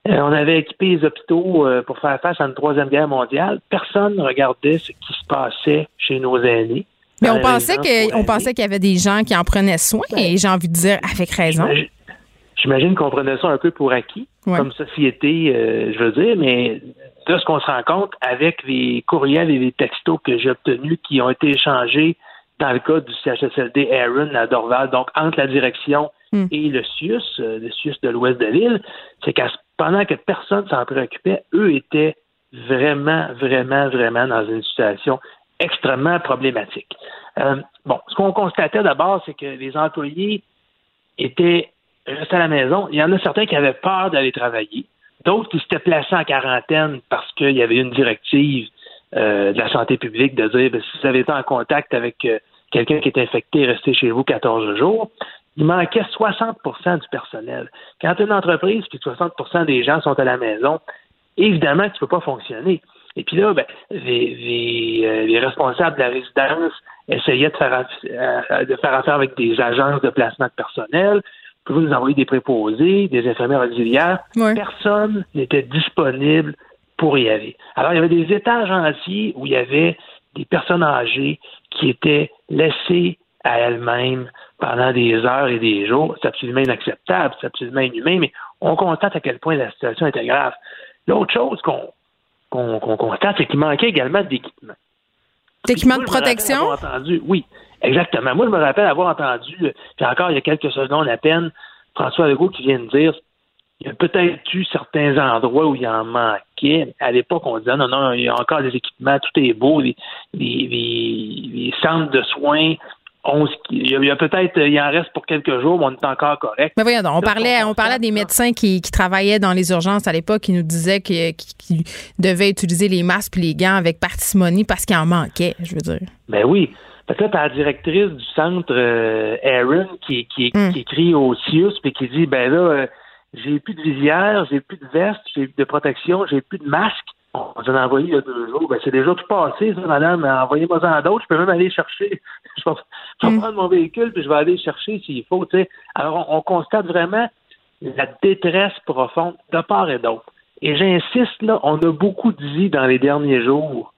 Euh, on avait équipé les hôpitaux euh, pour faire face à une troisième guerre mondiale. Personne ne regardait ce qui se passait chez nos aînés. Mais on pensait, que, pensait qu'il y avait des gens qui en prenaient soin, ben, et j'ai envie de dire avec raison. J'imagine qu'on prenait ça un peu pour acquis, comme société, euh, je veux dire, mais de ce qu'on se rend compte avec les courriels et les textos que j'ai obtenus qui ont été échangés dans le cas du CHSLD Aaron à Dorval, donc entre la direction hmm. et le CIUS, le CIUS de l'ouest de l'île, c'est qu'à pendant que personne s'en préoccupait, eux étaient vraiment, vraiment, vraiment dans une situation extrêmement problématique. Euh, bon, ce qu'on constatait d'abord, c'est que les employés étaient à la maison. Il y en a certains qui avaient peur d'aller travailler, d'autres qui s'étaient placés en quarantaine parce qu'il y avait une directive euh, de la santé publique de dire ben, si vous avez été en contact avec euh, quelqu'un qui est infecté, restez chez vous 14 jours il manquait 60% du personnel. Quand une entreprise puis 60% des gens sont à la maison, évidemment tu ne peux pas fonctionner. Et puis là, ben, les, euh, les, responsables de la résidence essayaient de faire, de faire affaire avec des agences de placement de personnel. Vous nous envoyer des préposés, des infirmières auxiliaires. Personne n'était disponible pour y aller. Alors, il y avait des étages entiers où il y avait des personnes âgées qui étaient laissées à elles-mêmes pendant des heures et des jours. C'est absolument inacceptable, c'est absolument inhumain, mais on constate à quel point la situation était grave. L'autre chose qu'on constate, c'est qu'il manquait également d'équipement. D'équipement de protection? Entendu, oui, exactement. Moi, je me rappelle avoir entendu, puis encore il y a quelques secondes à peine, François Legault qui vient de dire il y a peut-être eu certains endroits où il en manquait. À l'époque, on disait non, non, il y a encore des équipements, tout est beau, les, les centres de soins il y a, peut-être, il en reste pour quelques jours, mais on est encore correct. Mais voyons, on parlait, on parlait des médecins qui, travaillaient dans les urgences à l'époque, qui nous disaient qu'ils devaient utiliser les masques et les gants avec parcimonie parce qu'il en manquait, je veux dire. Ben oui. Parce que là, t'as la directrice du centre, euh, Aaron, qui, qui, hmm. qui, écrit au CIUS et qui dit, ben là, euh, j'ai plus de visière, j'ai plus de veste, j'ai plus de protection, j'ai plus de masque. On en a envoyé il y a deux jours. Ben, c'est déjà tout passé, ça, madame. Envoyez-moi en d'autres. Je peux même aller chercher. je vais, mm. prendre mon véhicule puis je vais aller chercher s'il faut. sais. Alors, on, constate vraiment la détresse profonde de part et d'autre. Et j'insiste, là, on a beaucoup dit dans les derniers jours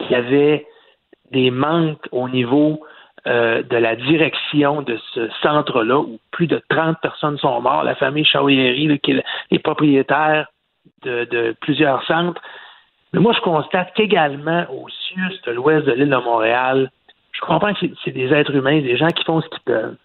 qu'il y avait des manques au niveau euh, de la direction de ce centre-là, où plus de 30 personnes sont mortes. La famille Chauieri, qui est propriétaire de, plusieurs centres, mais moi, je constate qu'également au sud de l'ouest de l'île de Montréal, je comprends que c'est des êtres humains, des gens qui font ce qu'ils peuvent,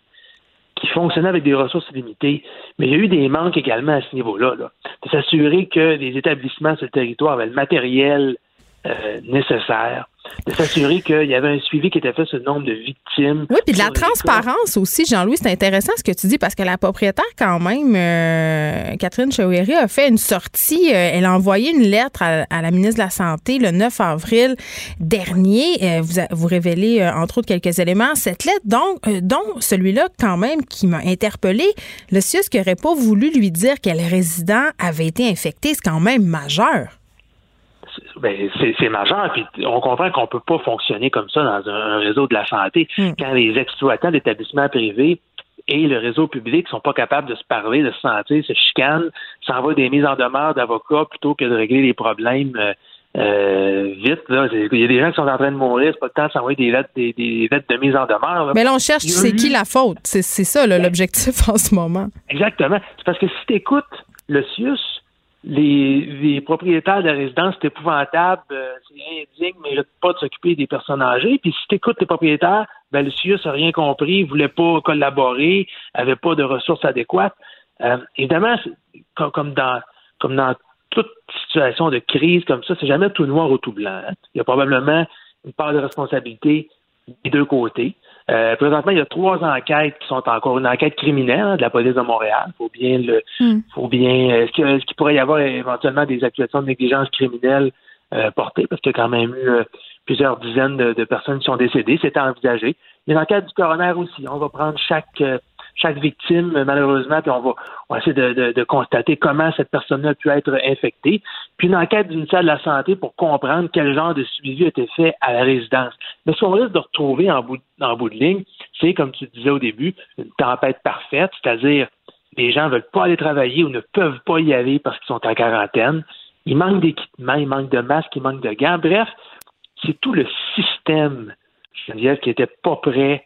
qui fonctionnent avec des ressources limitées, mais il y a eu des manques également à ce niveau-là, de s'assurer que les établissements sur le territoire avaient le matériel euh, nécessaire de s'assurer qu'il y avait un suivi qui était fait sur le nombre de victimes. Oui, puis de la transparence aussi, Jean-Louis, c'est intéressant ce que tu dis parce que la propriétaire, quand même, euh, Catherine Chouéry, a fait une sortie. Euh, elle a envoyé une lettre à, la ministre de la Santé le 9 avril dernier. Euh, vous, vous révélez, entre autres, quelques éléments. Cette lettre, donc, dont celui-là, quand même, qui m'a interpellé, le CIUS qui n'aurait pas voulu lui dire quel résident avait été infecté, c'est quand même majeur ben, c'est majeur. Puis on comprend qu'on peut pas fonctionner comme ça dans un, réseau de la santé hmm. quand les exploitants d'établissements privés et le réseau public sont pas capables de se parler, de se sentir, se chicanent, s'envoient des mises en demeure d'avocats plutôt que de régler les problèmes euh, euh, vite. Là. Il y a des gens qui sont en train de mourir, c'est pas le temps de s'envoyer des lettres, des, lettres de mise en demeure. Mais là, on cherche c'est qui la faute? C'est ça l'objectif en ce moment. Exactement. C'est parce que si tu écoutes le CIUS, les, propriétaires de résidence, c'est épouvantable, euh, c'est indigne, ne méritent pas de s'occuper des personnes âgées. Puis si tu écoutes les propriétaires, ben, le CIUS n'a rien compris, ne voulait pas collaborer, n'avait pas de ressources adéquates. Euh, évidemment, comme, dans comme dans toute situation de crise comme ça, c'est jamais tout noir ou tout blanc. Hein. Il y a probablement une part de responsabilité des deux côtés. Euh, présentement, il y a trois enquêtes qui sont encore une enquête criminelle hein, de la police de Montréal. Faut bien le, hmm. faut bien. Euh, est-ce qu'il pourrait y avoir éventuellement des accusations de négligence criminelle euh, portées parce qu'il y a quand même eu plusieurs dizaines de, personnes qui sont décédées. C'est envisagé. Il y a une enquête du coroner aussi. On va prendre chaque chaque victime, malheureusement, puis on va, on essayer de, de, constater comment cette personne-là a pu être infectée. Puis une enquête du ministère de la Santé pour comprendre quel genre de suivi a été fait à la résidence. Mais ce qu'on risque de retrouver en bout, en bout de ligne, c'est, comme tu disais au début, une tempête parfaite, c'est-à-dire les gens ne veulent pas aller travailler ou ne peuvent pas y aller parce qu'ils sont en quarantaine. Il manque d'équipement, il manque de masques, il manque de gants. Bref, c'est tout le système, dire, qui n'était pas prêt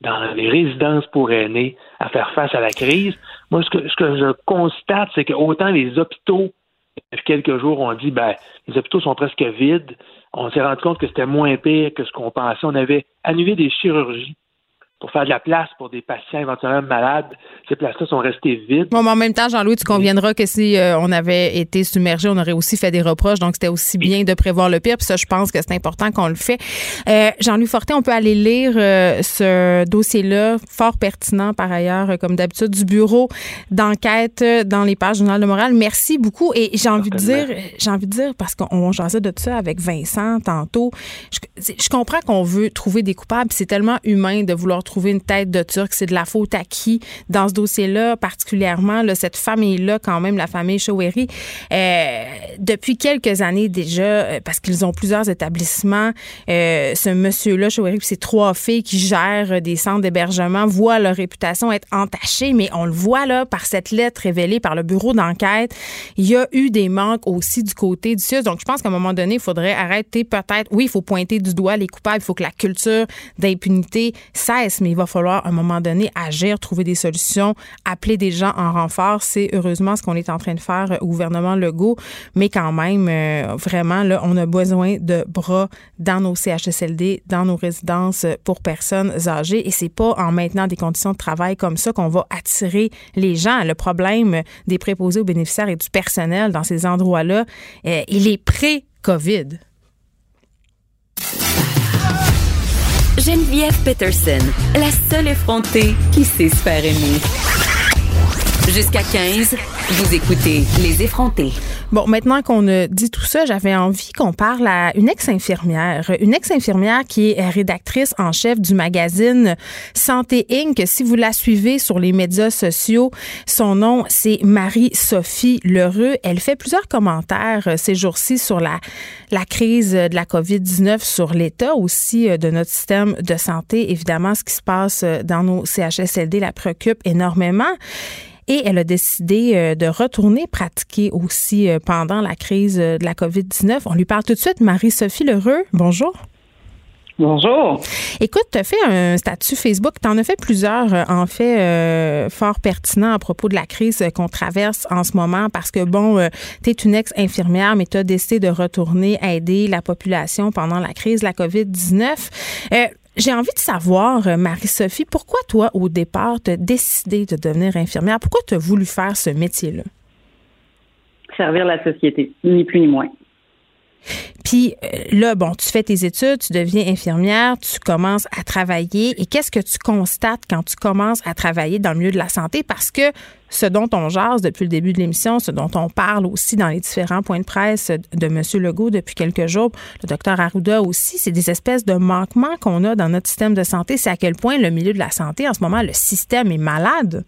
dans les résidences pour aînés à faire face à la crise. Moi, ce que, je constate, c'est que autant les hôpitaux, depuis quelques jours, on dit ben les hôpitaux sont presque vides. On s'est rendu compte que c'était moins pire que ce qu'on pensait. On avait annulé des chirurgies pour faire de la place pour des patients éventuellement malades. Ces places-là sont restées vides. Bon, mais en même temps, Jean-Louis, tu conviendras que si euh, on avait été submergé, on aurait aussi fait des reproches. Donc, c'était aussi bien de prévoir le pire. Puis ça, je pense que c'est important qu'on le fait. Euh, Jean-Louis Fortin, on peut aller lire euh, ce dossier-là, fort pertinent par ailleurs, comme d'habitude, du bureau d'enquête dans les pages du Journal de Montréal. Merci beaucoup. Et j'ai envie de dire, j'ai envie de dire, parce qu'on jasait de ça avec Vincent tantôt, je, je comprends qu'on veut trouver des coupables. C'est tellement humain de vouloir trouver une tête de Turc. C'est de la faute à qui dans ce dossier-là, particulièrement là, cette famille-là, quand même, la famille Chouéry, euh, depuis quelques années déjà, euh, parce qu'ils ont plusieurs établissements, euh, ce monsieur-là, Chouéry, ses trois filles qui gèrent des centres d'hébergement, voient leur réputation être entachée, mais on le voit là par cette lettre révélée par le bureau d'enquête. Il y a eu des manques aussi du côté du CIUS. Donc, je pense qu'à un moment donné, il faudrait arrêter peut-être, oui, il faut pointer du doigt les coupables, il faut que la culture d'impunité cesse, mais il va falloir à un moment donné agir, trouver des solutions, appeler des gens en renfort. C'est heureusement ce qu'on est en train de faire au gouvernement Legault, mais quand même, euh, vraiment, on a besoin de bras dans nos CHSLD, dans nos résidences pour personnes âgées, et c'est pas en maintenant des conditions de travail comme ça qu'on va attirer les gens. Le problème des préposés aux bénéficiaires et du personnel dans ces endroits-là, euh, il est pré-COVID. Geneviève Peterson, la seule effrontée qui sait se faire aimer. Jusqu'à 15, vous écoutez Les effrontés. Bon, maintenant qu'on a dit tout ça, j'avais envie qu'on parle à une ex-infirmière. Une ex-infirmière qui est rédactrice en chef du magazine Santé Inc. Si vous la suivez sur les médias sociaux, son nom, c'est Marie-Sophie Lheureux. Elle fait plusieurs commentaires euh, ces jours-ci sur la, la crise de la COVID-19, sur l'état aussi euh, de notre système de santé. Évidemment, ce qui se passe euh, dans nos CHSLD la préoccupe énormément. Et elle a décidé euh, de retourner pratiquer aussi euh, pendant la crise euh, de la COVID-19. On lui parle tout de suite. Marie-Sophie Lheureux, bonjour. Bonjour. Écoute, tu as fait un statut Facebook. Tu en as fait plusieurs, en fait, fort pertinents à propos de la crise qu'on traverse en ce moment parce que, bon, tu es une ex-infirmière, mais tu as décidé de retourner aider la population pendant la crise de la COVID-19. J'ai envie de savoir, euh, Marie-Sophie, pourquoi toi, au départ, tu as décidé de devenir infirmière? Pourquoi tu as voulu faire ce métier-là? Servir la société, ni plus ni moins. Puis euh, là, bon, tu fais tes études, tu deviens infirmière, tu commences à travailler. Et qu'est-ce que tu constates quand tu commences à travailler dans le milieu de la santé? Parce que ce dont on jase depuis le début de l'émission, ce dont on parle aussi dans les différents points de presse de M. Legault depuis quelques jours, le docteur Arruda aussi, c'est des espèces de manquements qu'on a dans notre système de santé. C'est à quel point le milieu de la santé, en ce moment, le système est malade.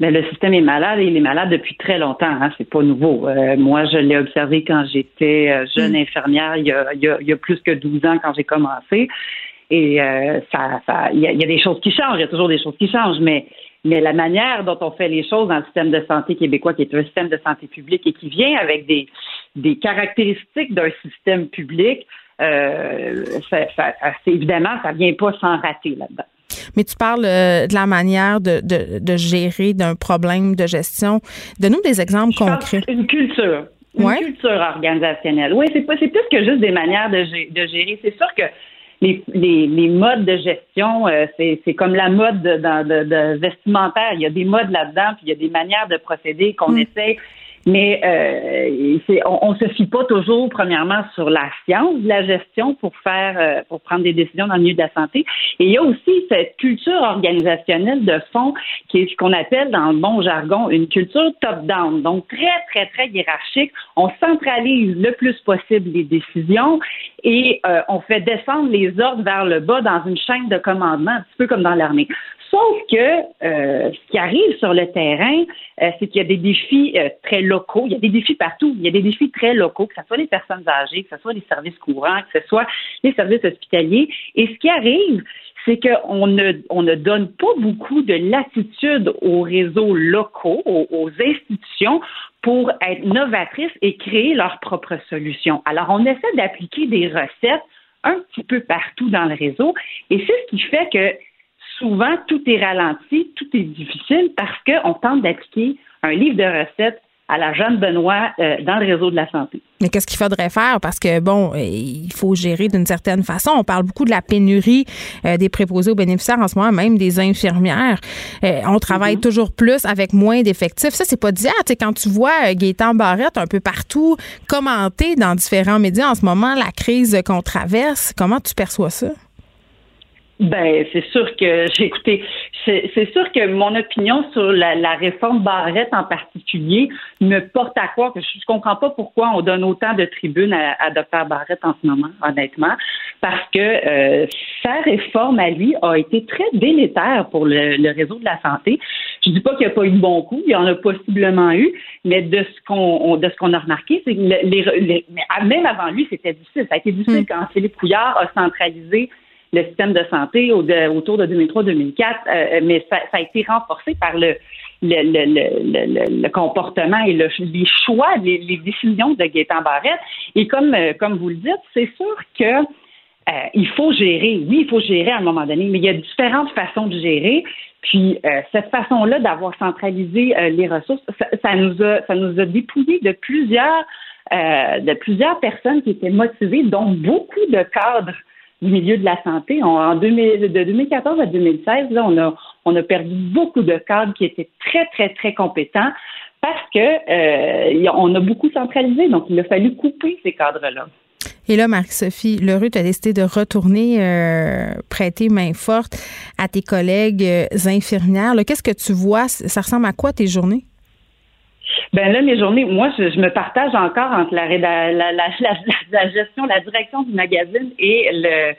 Mais le système est malade et il est malade depuis très longtemps. Hein, c'est pas nouveau. Euh, moi, je l'ai observé quand j'étais euh, jeune mm. infirmière il y, a, il, y a, plus que 12 ans quand j'ai commencé. Et euh, ça, ça, il y, a, il y a des choses qui changent. Il y a toujours des choses qui changent, mais mais la manière dont on fait les choses dans le système de santé québécois, qui est un système de santé publique et qui vient avec des, des caractéristiques d'un système public, euh, ça, ça, évidemment, ça vient pas sans rater là-dedans. Mais tu parles euh, de la manière de, de, de gérer d'un problème de gestion. Donne-nous des exemples concrets. Une culture. Une culture organisationnelle. Oui, c'est, plus que juste des manières de, de gérer. C'est sûr que les, les, les, modes de gestion, euh, c'est, comme la mode de, de, de, vestimentaire. Il y a des modes là-dedans, puis il y a des manières de procéder qu'on mm. essaie mais euh, on, ne se fie pas toujours, premièrement, sur la science de la gestion pour faire, euh, pour prendre des décisions dans le milieu de la santé. Et il y a aussi cette culture organisationnelle de fond qui est ce qu'on appelle dans le bon jargon une culture top-down, donc très, très, très hiérarchique. On centralise le plus possible les décisions et euh, on fait descendre les ordres vers le bas dans une chaîne de commandement, un petit peu comme dans l'armée. Sauf que euh, ce qui arrive sur le terrain, euh, c'est qu'il y a des défis très locaux. Il y a des défis partout. Il y a des défis très locaux, que ce soit les personnes âgées, que ce soit les services courants, que ce soit les services hospitaliers. Et ce qui arrive, c'est qu'on ne, on ne donne pas beaucoup de latitude aux réseaux locaux, aux, institutions, pour être novatrices et créer leurs propres solutions. Alors, on essaie d'appliquer des recettes un petit peu partout dans le réseau, et c'est ce qui fait que souvent, tout est ralenti, tout est difficile parce qu'on tente d'appliquer un livre de recettes à la jeune Benoît euh, dans le réseau de la santé. Mais qu'est-ce qu'il faudrait faire? Parce que, bon, euh, il faut gérer d'une certaine façon. On parle beaucoup de la pénurie euh, des préposés aux bénéficiaires en ce moment, même des infirmières. on travaille mm-hmm. toujours plus avec moins d'effectifs. Ça, c'est pas d'hier. quand tu vois Gaétan Barrette un peu partout commenter dans différents médias en ce moment la crise qu'on traverse, comment tu perçois ça? Ben, c'est sûr que j'ai écouté. C'est sûr que mon opinion sur la, réforme Barrette en particulier me porte à croire que je, ne comprends pas pourquoi on donne autant de tribunes à, à Dr Barrette en ce moment, honnêtement, parce que euh, sa réforme à lui a été très délétère pour le, réseau de la santé. Je dis pas qu'il n'y a pas eu de bon coup, il y en a possiblement eu, mais de ce qu'on de ce qu'on a remarqué, c'est que les, même avant lui, c'était difficile. Ça a été difficile hmm. quand Philippe Couillard a centralisé le système de santé autour de 2003-2004, euh, mais ça, a été renforcé par le, le, comportement et les choix, les, décisions de Gaétan Barrette. Et comme, euh, comme vous le dites, c'est sûr que euh, il faut gérer. Oui, il faut gérer à un moment donné, mais il y a différentes façons de gérer. Puis cette façon-là d'avoir centralisé les ressources, ça, nous a ça nous a dépouillé de plusieurs de plusieurs personnes qui étaient motivées, dont beaucoup de cadres du milieu de la santé. en de 2014 à 2016, là, on a, on a perdu beaucoup de cadres qui étaient très, très, très compétents parce que euh, on a beaucoup centralisé. Donc, il a fallu couper ces cadres-là. Et là, Marie-Sophie Leroux, tu as décidé de retourner euh, prêter main forte à tes collègues euh, infirmières. Qu'est-ce que tu vois? Ça ressemble à quoi tes journées? Ben là, mes journées, moi, je, me partage encore entre la, la, la, la, gestion, la direction du magazine et le,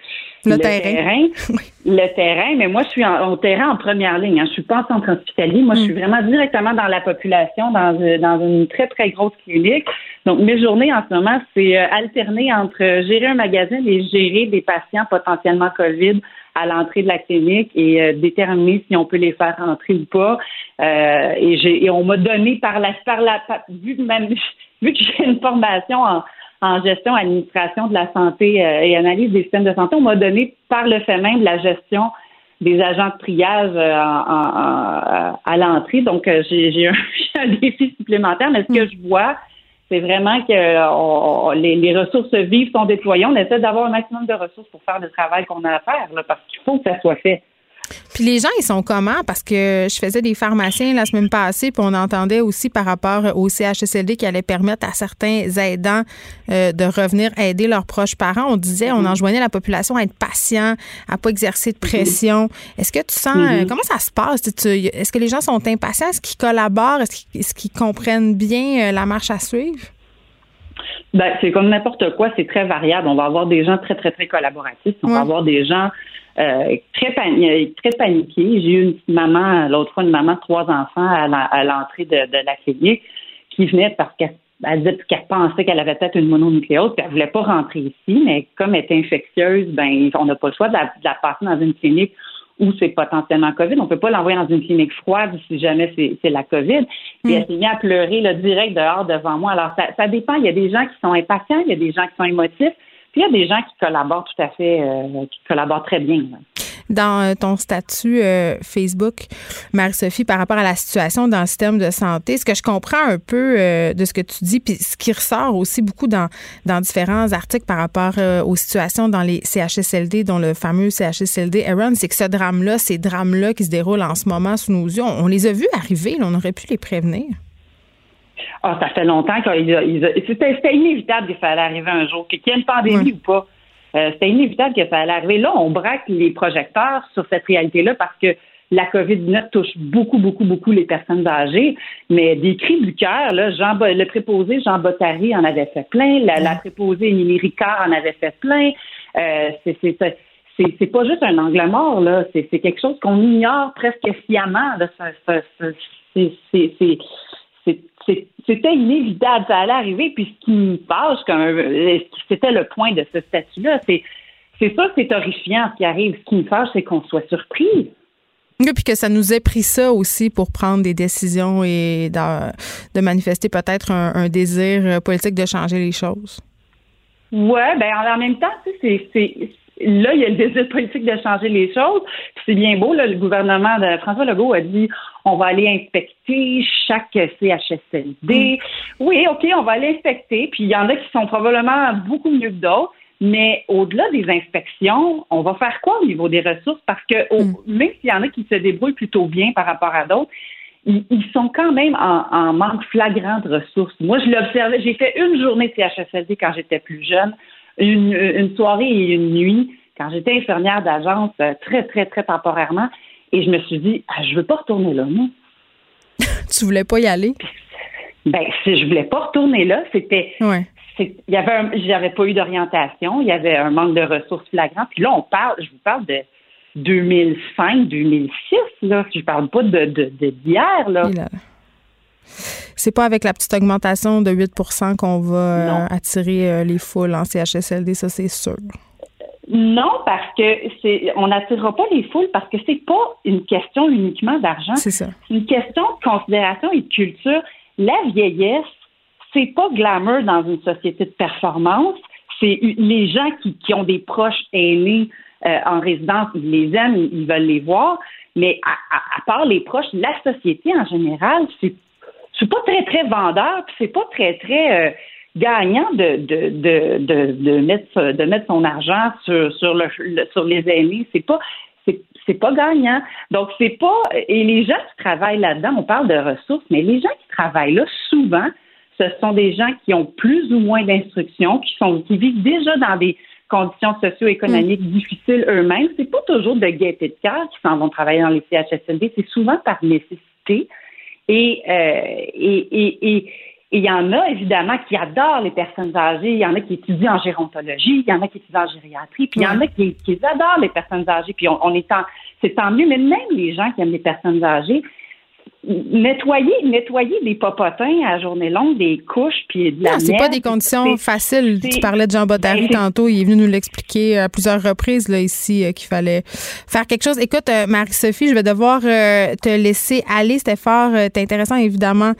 le, terrain. le terrain, mais moi, je suis en, au terrain en première ligne. Hein. Je suis pas en centre hospitalier. Moi, je suis mm. vraiment directement dans la population, dans, dans une très, très grosse clinique. Donc, mes journées en ce moment, c'est euh, alterner entre gérer un magazine et gérer des patients potentiellement COVID à l'entrée de la clinique et euh, déterminer si on peut les faire rentrer ou pas. Euh, et, j'ai, et on m'a donné par la, par la vu, même, vu que j'ai une formation en, en gestion, administration de la santé euh, et analyse des systèmes de santé, on m'a donné par le fait même de la gestion des agents de triage à l'entrée. Donc, j'ai, j'ai un, un, défi supplémentaire, mais ce que je vois, c'est vraiment que les, ressources vives sont déployées. On essaie d'avoir un maximum de ressources pour faire le travail qu'on a à faire, parce qu'il faut que ça soit fait. Puis les gens, ils sont comment? Parce que je faisais des pharmaciens la semaine passée, puis on entendait aussi par rapport au CHSLD qui allait permettre à certains aidants euh, de revenir aider leurs proches parents. On disait, on mm-hmm. enjoignait la population à être patient, à pas exercer de mm-hmm. pression. Est-ce que tu sens, mm-hmm. comment ça se passe? Est-ce que les gens sont impatients? Est-ce qu'ils collaborent? Est-ce qu'ils comprennent bien euh, la marche à suivre? Ben, c'est comme n'importe quoi, c'est très variable. On va avoir des gens très, très, très collaboratifs. On va avoir des gens euh, très, très paniqués. J'ai eu une maman, l'autre fois, une maman de trois enfants à l'entrée de, la clinique qui venait parce qu'elle disait qu'elle pensait qu'elle avait peut-être une mononucléose, puis elle voulait pas rentrer ici, mais comme elle était infectieuse, ben on n'a pas le choix de la, passer dans une clinique où c'est potentiellement COVID. On ne peut pas l'envoyer dans une clinique froide si jamais c'est la COVID. Puis elle mm. s'est mise à pleurer là, direct dehors devant moi. Alors, ça, ça, dépend. Il y a des gens qui sont impatients, il y a des gens qui sont émotifs, puis il y a des gens qui collaborent tout à fait, euh, qui collaborent très bien. Dans euh, ton statut euh, Facebook, Marie-Sophie, par rapport à la situation dans le système de santé, ce que je comprends un peu de ce que tu dis, puis ce qui ressort aussi beaucoup dans, dans différents articles par rapport aux situations dans les CHSLD, dont le fameux CHSLD Aaron, c'est que ce drame-là, ces drames-là qui se déroulent en ce moment sous nos yeux, on, les a vus arriver, on aurait pu les prévenir. Ah, ça fait longtemps qu'ils c'était inévitable qu'il fallait arriver un jour, qu'il y ait une pandémie ou pas. Euh, c'était inévitable qu'il fallait arriver. Là, on braque les projecteurs sur cette réalité-là parce que la COVID-19 touche beaucoup, beaucoup, beaucoup les personnes âgées, mais des cris du cœur, là, Jean, le préposé Jean Bottary en avait fait plein, la, la préposée Émilie Ricard en avait fait plein. Euh, c'est c'est pas juste un angle mort, là. C'est quelque chose qu'on ignore presque sciemment. C'était inévitable, ça allait arriver. Puis ce qui me fâche, c'était le point de ce statut-là, c'est ça, c'est horrifiant ce qui arrive. Ce qui me fâche, c'est qu'on soit surpris. Oui, puis que ça nous ait pris ça aussi pour prendre des décisions et de, manifester peut-être un, désir politique de changer les choses. Oui, ben en même temps, c'est là, il y a le désir politique de changer les choses. C'est bien beau, là, le gouvernement de François Legault a dit on va aller inspecter chaque CHSLD. Mm. Oui, OK, on va aller inspecter. Puis il y en a qui sont probablement beaucoup mieux que d'autres. Mais au-delà des inspections, on va faire quoi au niveau des ressources? Parce que mm. même s'il y en a qui se débrouillent plutôt bien par rapport à d'autres, ils, sont quand même en, manque flagrant de ressources. Moi, je l'observais, j'ai fait une journée de CHSLD quand j'étais plus jeune, une, soirée et une nuit, quand j'étais infirmière d'agence, euh, très, très, très temporairement, et je me suis dit, ah, je veux pas retourner là, moi. tu voulais pas y aller? Ben, si je voulais pas retourner là, c'était ouais il y avait j'avais pas eu d'orientation, il y avait un manque de ressources flagrant. Puis là, on parle, je vous parle de 2005, 2006, là. Je parle pas de, d'hier, là. C'est pas avec la petite augmentation de 8 qu'on va euh, attirer euh, les foules en CHSLD, ça c'est sûr. Non, parce que c'est on n'attirera pas les foules parce que c'est pas une question uniquement d'argent. C'est ça. C'est une question de considération et de culture. La vieillesse, c'est pas glamour dans une société de performance. C'est les gens qui, qui ont des proches aînés euh, en résidence, ils les aiment, ils veulent les voir. Mais à, part les proches, la société en général, c'est c'est pas très très vendeur, puis c'est pas très très euh, gagnant de de, de, de, de, mettre de mettre son argent sur sur le, sur les aînés. C'est pas c'est pas gagnant. Donc c'est pas et les gens qui travaillent là-dedans, on parle de ressources, mais les gens qui travaillent là souvent ce sont des gens qui ont plus ou moins d'instruction, qui sont qui vivent déjà dans des conditions socio-économiques mm. difficiles eux-mêmes. C'est pas toujours de gaieté de cœur qui s'en vont travailler dans les CHSLD, c'est souvent par nécessité. Et euh, et il y en a évidemment qui adorent les personnes âgées, il y en a qui étudient en gérontologie, il y en a qui étudient en gériatrie, puis il y en a qui, adorent les personnes âgées, puis on, on est en, c'est tant mieux, mais même les gens qui aiment les personnes âgées, nettoyer, nettoyer des popotins à journée longue, des couches, puis de la Non, c'est pas des conditions faciles. Tu parlais de Jean Bottary ben, tantôt. Il est venu nous l'expliquer à plusieurs reprises là ici euh, qu'il fallait faire quelque chose. Écoute, euh, Marie-Sophie, je vais devoir euh, te laisser aller. C'était fort intéressant, évidemment.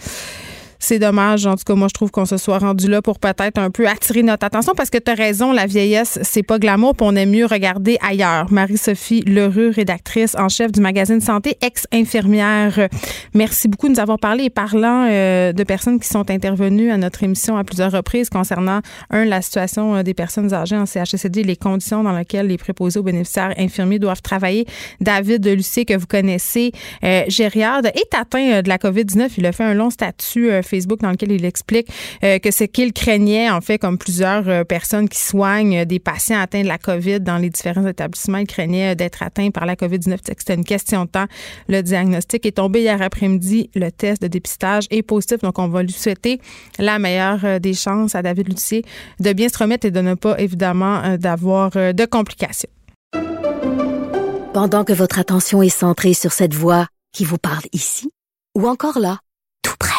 C'est dommage. En tout cas, moi, je trouve qu'on se soit rendu là pour peut-être un peu attirer notre attention parce que tu as raison, la vieillesse, c'est pas glamour, puis on aime mieux regarder ailleurs. Marie-Sophie Lerue, rédactrice en chef du magazine Santé, ex-infirmière. Merci beaucoup de nous avoir parlé et parlant euh, de personnes qui sont intervenues à notre émission à plusieurs reprises concernant, un, la situation euh, des personnes âgées en CHSLD, les conditions dans lesquelles les préposés aux bénéficiaires infirmiers doivent travailler. David de Lucie, que vous connaissez, euh, est atteint de la COVID-19. Il a fait un long statut Facebook dans lequel il explique euh, que ce qu'il craignait, en fait, comme plusieurs euh, personnes qui soignent des patients atteints de la COVID dans les différents établissements, il craignait d'être atteint par la COVID-19. C'était une question de temps. Le diagnostic est tombé hier après-midi. Le test de dépistage est positif. Donc, on va lui souhaiter la meilleure euh, des chances à David Lucier de bien se remettre et de ne pas, évidemment, d'avoir de complications. Pendant que votre attention est centrée sur cette voix qui vous parle ici ou encore là, tout près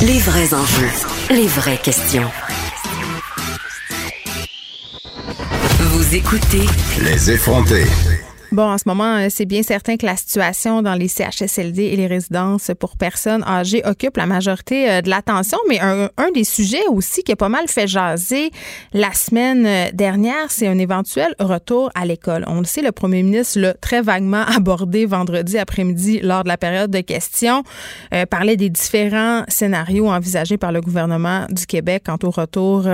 Les vrais enjeux. Les vraies questions. Vous écoutez Les effronter. Bon, en ce moment, euh, c'est bien certain que la situation dans les CHSLD et les résidences pour personnes âgées occupe la majorité euh, de l'attention, mais un, des sujets aussi qui a pas mal fait jaser la semaine euh, dernière, c'est un éventuel retour à l'école. On le sait, le premier ministre l'a très vaguement abordé vendredi après-midi lors de la période de questions, parlait des différents scénarios envisagés par le gouvernement du Québec quant au retour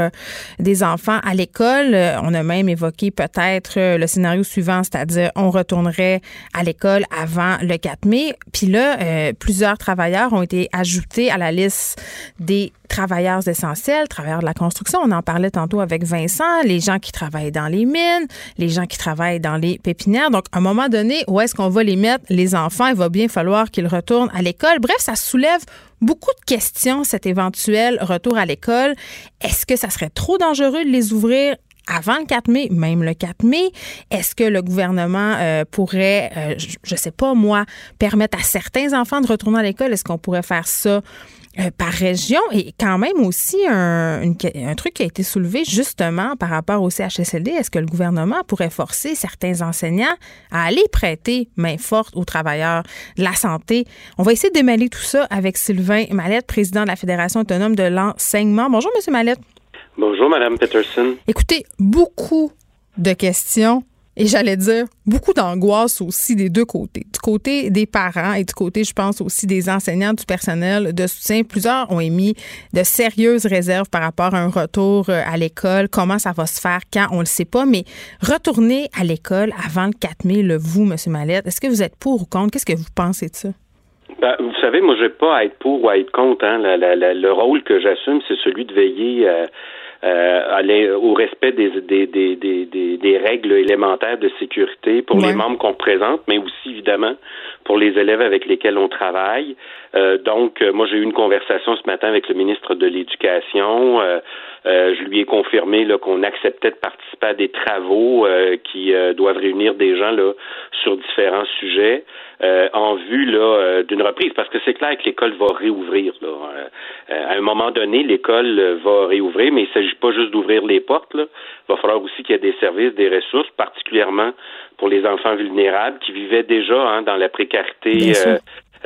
des enfants à l'école. On a même évoqué peut-être le scénario suivant, c'est-à-dire retournerait à l'école avant le 4 mai. Puis là, euh, plusieurs travailleurs ont été ajoutés à la liste des travailleurs essentiels, travailleurs de la construction. On en parlait tantôt avec Vincent, les gens qui travaillent dans les mines, les gens qui travaillent dans les pépinières. Donc, à un moment donné, où est-ce qu'on va les mettre, les enfants? Il va bien falloir qu'ils retournent à l'école. Bref, ça soulève beaucoup de questions, cet éventuel retour à l'école. Est-ce que ça serait trop dangereux de les ouvrir avant le 4 mai, même le 4 mai, est-ce que le gouvernement euh, pourrait, euh, je ne sais pas moi, permettre à certains enfants de retourner à l'école? Est-ce qu'on pourrait faire ça euh, par région? Et quand même aussi un, truc qui a été soulevé justement par rapport au CHSLD, est-ce que le gouvernement pourrait forcer certains enseignants à aller prêter main forte aux travailleurs de la santé? On va essayer de démêler tout ça avec Sylvain Mallette, président de la Fédération autonome de l'enseignement. Bonjour, Monsieur Mallette. Bonjour, Madame Peterson. Écoutez, beaucoup de questions et j'allais dire beaucoup d'angoisse aussi des deux côtés. Du côté des parents et du côté, je pense, aussi des enseignants, du personnel de soutien. Plusieurs ont émis de sérieuses réserves par rapport à un retour euh, à l'école. Comment ça va se faire, quand, on ne le sait pas. Mais retourner à l'école avant le 4 mai, le vous, M. Mallette, est-ce que vous êtes pour ou contre? Qu'est-ce que vous pensez de ça? Ben, vous savez, moi, je n'ai pas à être pour ou à être contre. Hein. le rôle que j'assume, c'est celui de veiller... Euh, euh, au respect des, des, des, des, des règles élémentaires de sécurité pour les membres qu'on représente, mais aussi évidemment pour les élèves avec lesquels on travaille. Euh, donc, euh, moi, j'ai eu une conversation ce matin avec le ministre de l'Éducation. Euh, je lui ai confirmé qu'on acceptait de participer à des travaux qui doivent réunir des gens là sur différents sujets en vue là d'une reprise, parce que c'est clair que l'école va réouvrir. Là. à un moment donné, l'école va réouvrir, mais il ne s'agit pas juste d'ouvrir les portes. Là. Il va falloir aussi qu'il y ait des services, des ressources, particulièrement pour les enfants vulnérables qui vivaient déjà hein, dans la précarité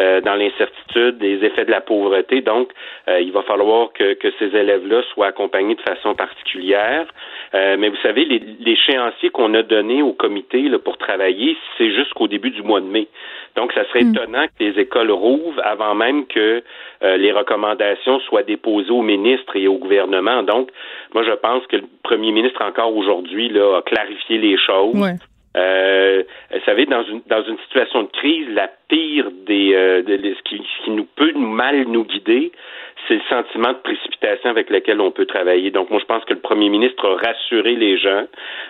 euh, dans l'incertitude, des effets de la pauvreté. Donc, euh, il va falloir que, que ces élèves-là soient accompagnés de façon particulière. Euh, mais vous savez, l'échéancier qu'on a donné au comité là, pour travailler, c'est jusqu'au début du mois de mai. Donc, ça serait mm. étonnant que les écoles rouvrent avant même que les recommandations soient déposées au ministre et au gouvernement. Donc, moi, je pense que le premier ministre, encore aujourd'hui, a clarifié les choses. Euh, vous savez, dans une dans une situation de crise, la pire des euh, de, ce, qui, ce qui nous peut mal nous guider, c'est le sentiment de précipitation avec lequel on peut travailler. Donc, moi, je pense que le premier ministre a rassuré les gens.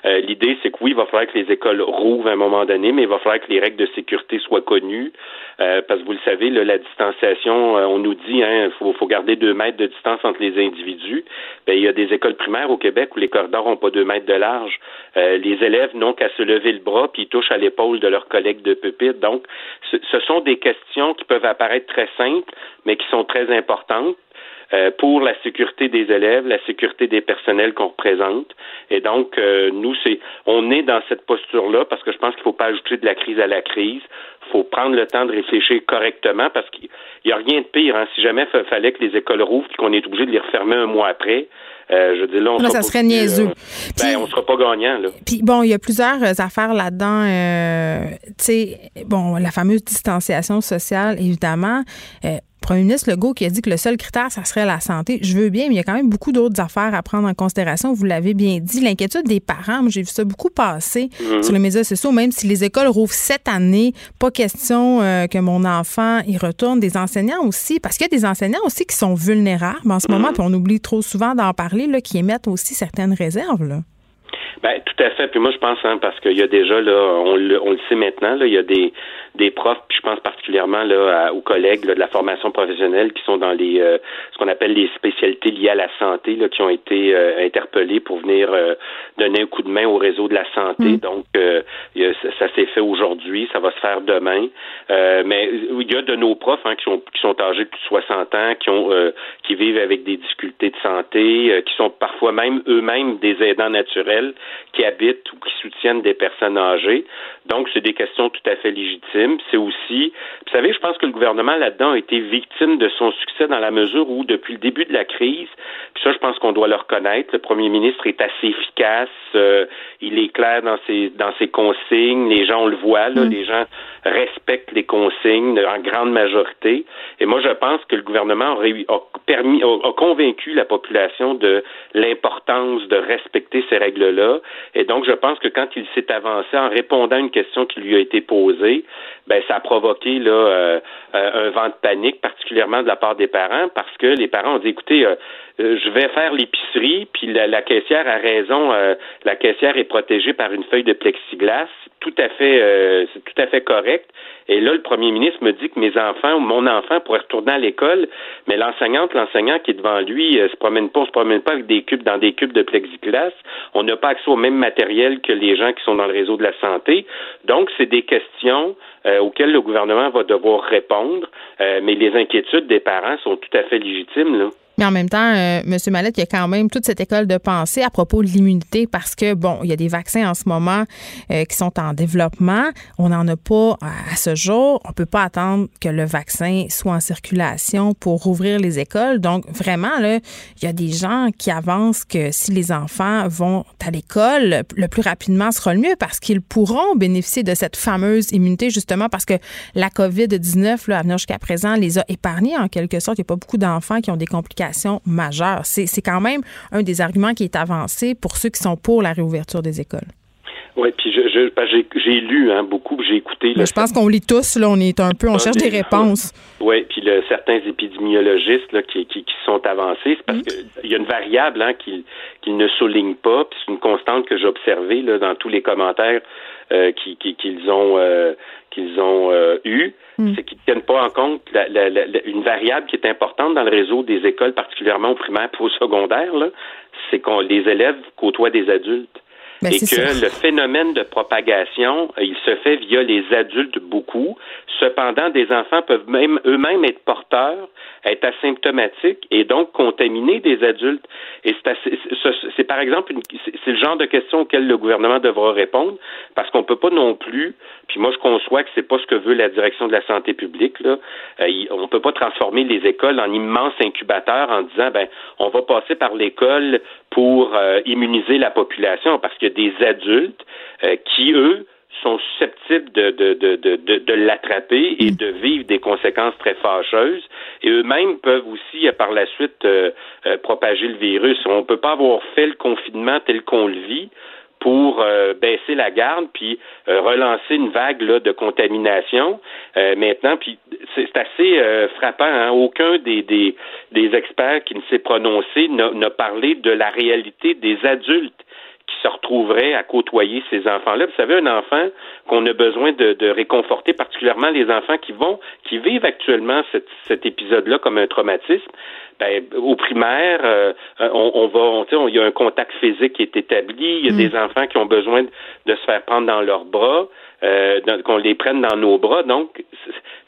Euh, l'idée, c'est que oui, il va falloir que les écoles rouvrent à un moment donné, mais il va falloir que les règles de sécurité soient connues. Euh, parce que vous le savez, la distanciation, euh, on nous dit, hein, faut, faut garder deux mètres de distance entre les individus. Ben, il y a des écoles primaires au Québec où les corridors n'ont pas deux mètres de large. les élèves n'ont qu'à se lever le bras puis ils touchent à l'épaule de leurs collègues de pupitre. Donc, ce sont des questions qui peuvent apparaître très simples, mais qui sont très importantes. Euh, pour la sécurité des élèves, la sécurité des personnels qu'on représente. Et donc, euh, nous, c'est, on est dans cette posture-là parce que je pense qu'il ne faut pas ajouter de la crise à la crise. Il faut prendre le temps de réfléchir correctement parce qu'il n'y a rien de pire. Hein. Si jamais il fallait que les écoles rouvrent et qu'on est obligé de les refermer un mois après, euh, je dis là, on ça serait niaiseux. ben, on sera pas gagnant. Là. Puis bon, il y a plusieurs affaires là-dedans. Euh, tu sais, bon, la fameuse distanciation sociale, évidemment. Premier ministre Legault qui a dit que le seul critère, ça serait la santé. Je veux bien, mais il y a quand même beaucoup d'autres affaires à prendre en considération. Vous l'avez bien dit. L'inquiétude des parents, j'ai vu ça beaucoup passer mhm. sur les médias sociaux, même si les écoles rouvrent cette année, pas question euh, que mon enfant y retourne. Des enseignants aussi, parce qu'il y a des enseignants aussi qui sont vulnérables en ce moment, mhm. puis on oublie trop souvent d'en parler, là, qui émettent aussi certaines réserves. Là. Ben, tout à fait. Puis moi, je pense, hein, parce qu'il y a déjà, là, on le, on le sait maintenant, là, il y a des, des profs, puis je pense particulièrement là, aux collègues de la formation professionnelle qui sont dans les euh, ce qu'on appelle les spécialités liées à la santé, là, qui ont été euh, interpellés pour venir euh, donner un coup de main au réseau de la santé. Mm. Donc, ça, ça s'est fait aujourd'hui, ça va se faire demain. mais il y a de nos profs hein, qui, sont, qui sont âgés de plus de 60 ans, qui ont qui vivent avec des difficultés de santé, qui sont parfois même eux-mêmes des aidants naturels, qui habitent ou qui soutiennent des personnes âgées. Donc, c'est des questions tout à fait légitimes. C'est aussi, vous savez, je pense que le gouvernement là-dedans a été victime de son succès dans la mesure où, depuis le début de la crise, puis ça, je pense qu'on doit le reconnaître, le premier ministre est assez efficace, euh, il est clair dans ses dans ses consignes, les gens on le voit, là, mm. les gens respectent les consignes en grande majorité. Et moi, je pense que le gouvernement a, permis, a, convaincu la population de l'importance de respecter ces règles-là. Et donc, je pense que quand il s'est avancé en répondant à une question qui lui a été posée, ben ça a provoqué là euh, euh, un vent de panique, particulièrement de la part des parents, parce que les parents ont dit écoutez, euh, je vais faire l'épicerie, puis la, caissière a raison, la caissière est protégée par une feuille de plexiglas, tout à fait, c'est tout à fait correct. Et là, le premier ministre me dit que mes enfants ou mon enfant pourrait retourner à l'école, mais l'enseignante, l'enseignant qui est devant lui, se promène pas, se promène pas avec des cubes dans des cubes de plexiglas. On n'a pas accès au même matériel que les gens qui sont dans le réseau de la santé. Donc, c'est des questions euh, auxquelles le gouvernement va devoir répondre, euh, mais les inquiétudes des parents sont tout à fait légitimes. Là. Mais en même temps, euh, M. Mallette, il y a quand même toute cette école de pensée à propos de l'immunité parce que, bon, il y a des vaccins en ce moment euh, qui sont en développement. On n'en a pas à, ce jour. On peut pas attendre que le vaccin soit en circulation pour rouvrir les écoles. Donc, vraiment, là, il y a des gens qui avancent que si les enfants vont à l'école, le plus rapidement sera le mieux parce qu'ils pourront bénéficier de cette fameuse immunité, justement parce que la COVID-19, là, à venir jusqu'à présent, les a épargnés en quelque sorte. Il n'y a pas beaucoup d'enfants qui ont des complications C'est quand même un des arguments qui est avancé pour ceux qui sont pour la réouverture des écoles. Oui, puis j'ai lu hein, beaucoup, j'ai écouté. je pense qu'on lit tous, là, on est un peu, on cherche des réponses. Oui, puis certains épidémiologistes là, qui, qui, sont avancés, c'est parce mm. qu'il y a une variable hein, qu'ils ne soulignent pas, puis c'est une constante que j'ai observée là, dans tous les commentaires euh, qu'ils ont euh, qu'ils ont euh, eu, hmm. c'est qu'ils ne tiennent pas en compte une variable qui est importante dans le réseau des écoles, particulièrement au primaire et au secondaire, c'est qu'on les élèves côtoient des adultes. Ben, et que le phénomène de propagation, il se fait via les adultes beaucoup. Cependant, des enfants peuvent même eux-mêmes être porteurs, être asymptomatiques et donc contaminer des adultes. Et c'est par exemple c'est le genre de question auquel le gouvernement devra répondre parce qu'on peut pas non plus. Puis moi je conçois que c'est pas ce que veut la direction de la santé publique là. Euh, on peut pas transformer les écoles en immenses incubateurs en disant ben on va passer par l'école pour euh, immuniser la population parce qu'il des adultes euh, qui eux sont susceptibles de, de, de, de, de l'attraper et de vivre des conséquences très fâcheuses. Et eux-mêmes peuvent aussi, euh, par la suite, euh, euh, propager le virus. On ne peut pas avoir fait le confinement tel qu'on le vit pour baisser la garde puis relancer une vague là, de contamination maintenant puis c'est assez frappant hein. aucun des, des, des experts qui ne s'est prononcé n'a parlé de la réalité des adultes qui se retrouveraient à côtoyer ces enfants-là. Vous savez, un enfant qu'on a besoin de, réconforter, particulièrement les enfants qui vont, qui vivent actuellement cet épisode-là comme un traumatisme, ben, au primaire, euh, on, on, va, on, il y a un contact physique qui est établi. Il y a mm. des enfants qui ont besoin de, se faire prendre dans leurs bras, euh, qu'on les prenne dans nos bras. Donc,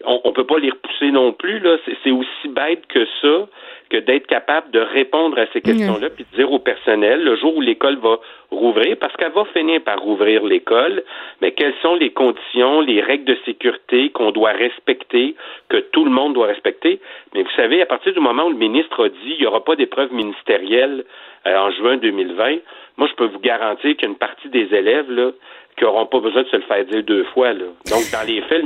on, on peut pas les repousser non plus. Là, c'est aussi bête que ça que d'être capable de répondre à ces questions-là, puis de dire au personnel, le jour où l'école va rouvrir, parce qu'elle va finir par rouvrir l'école, mais quelles sont les conditions, les règles de sécurité qu'on doit respecter, que tout le monde doit respecter? Mais vous savez, à partir du moment où le ministre a dit il n'y aura pas d'épreuve ministérielle euh, en juin 2020, moi, je peux vous garantir qu'une partie des élèves, là, qui n'auront pas besoin de se le faire dire deux fois. Là. Donc, dans les faits,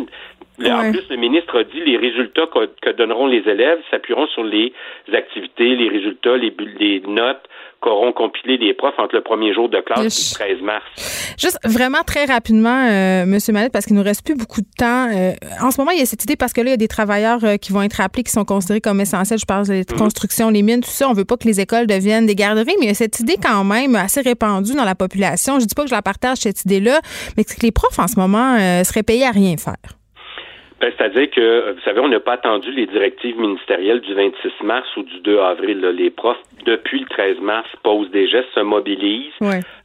en plus, le ministre a dit les résultats que, donneront les élèves s'appuieront sur les activités, les résultats, les, les notes qu'auront compilé les profs entre le premier jour de classe et le 13 mars. Juste vraiment très rapidement, euh, Monsieur Mallette, parce qu'il nous reste plus beaucoup de temps. Euh, en ce moment, il y a cette idée parce que là, il y a des travailleurs euh, qui vont être appelés, qui sont considérés comme essentiels. Je parle des mhm. constructions, les mines, tout ça. On veut pas que les écoles deviennent des garderies, mais il y a cette idée quand même assez répandue dans la population. Je dis pas que je la partage cette idée-là, mais que les profs en ce moment seraient payés à rien faire. Ben, c'est-à-dire que, vous savez, on n'a pas attendu les directives ministérielles du 26 mars ou du 2 avril. Les profs, depuis le 13 mars, posent des gestes, se mobilisent.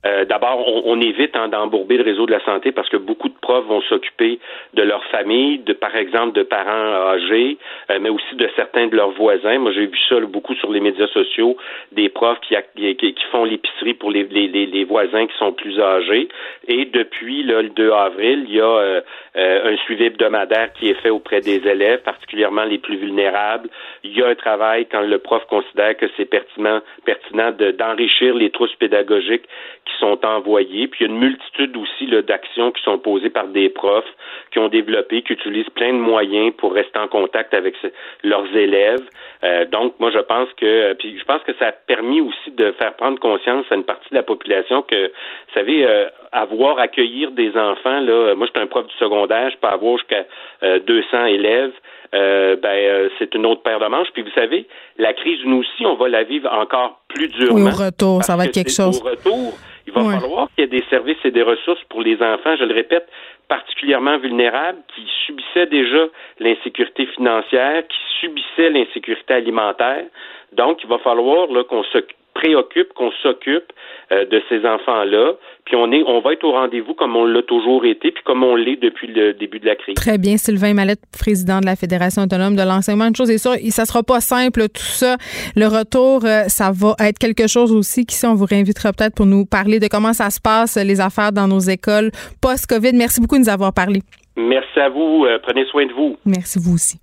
Euh, d'abord, on, évite hein, d'embourber le réseau de la santé parce que beaucoup de profs vont s'occuper de leur famille, de par exemple de parents âgés, euh, mais aussi de certains de leurs voisins. Moi, j'ai vu ça beaucoup sur les médias sociaux, des profs qui, qui, font l'épicerie pour les, les, les, voisins qui sont plus âgés. Et depuis le 2 avril, il y a euh, un suivi hebdomadaire qui est fait auprès des élèves, particulièrement les plus vulnérables. Il y a un travail quand le prof considère que c'est pertinent, pertinent d'enrichir les trousses pédagogiques qui sont envoyées. Puis il y a une multitude aussi d'actions qui sont posées par des profs qui ont développé, qui utilisent plein de moyens pour rester en contact avec leurs élèves. Euh, donc, moi, je pense que, puis je pense que ça a permis aussi de faire prendre conscience à une partie de la population que, vous savez, euh, avoir, accueillir des enfants, là, moi, je suis un prof du secondaire, je peux avoir jusqu'à 200 euh, élèves. Euh, ben, euh, c'est une autre paire de manches. Puis vous savez, la crise, nous aussi, on va la vivre encore plus durement. au retour, ça va être quelque chose. Au retour, il va falloir qu'il y ait des services et des ressources pour les enfants, je le répète, particulièrement vulnérables, qui subissaient déjà l'insécurité financière, qui subissaient l'insécurité alimentaire. Donc, il va falloir qu'on se préoccupe, qu'on s'occupe euh, de ces enfants-là. Puis on est, on va être au rendez-vous comme on l'a toujours été, puis comme on l'est depuis le début de la crise. Très bien, Sylvain Mallette, président de la Fédération autonome de l'enseignement. Une chose est sûre, ça sera pas simple tout ça. Le retour, euh, ça va être quelque chose aussi qui, si on vous réinvitera peut-être pour nous parler de comment ça se passe les affaires dans nos écoles post-Covid. Merci beaucoup de nous avoir parlé. Merci à vous. Euh, prenez soin de vous. Merci vous aussi.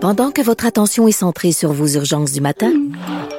Pendant que votre attention est centrée sur vos urgences du matin,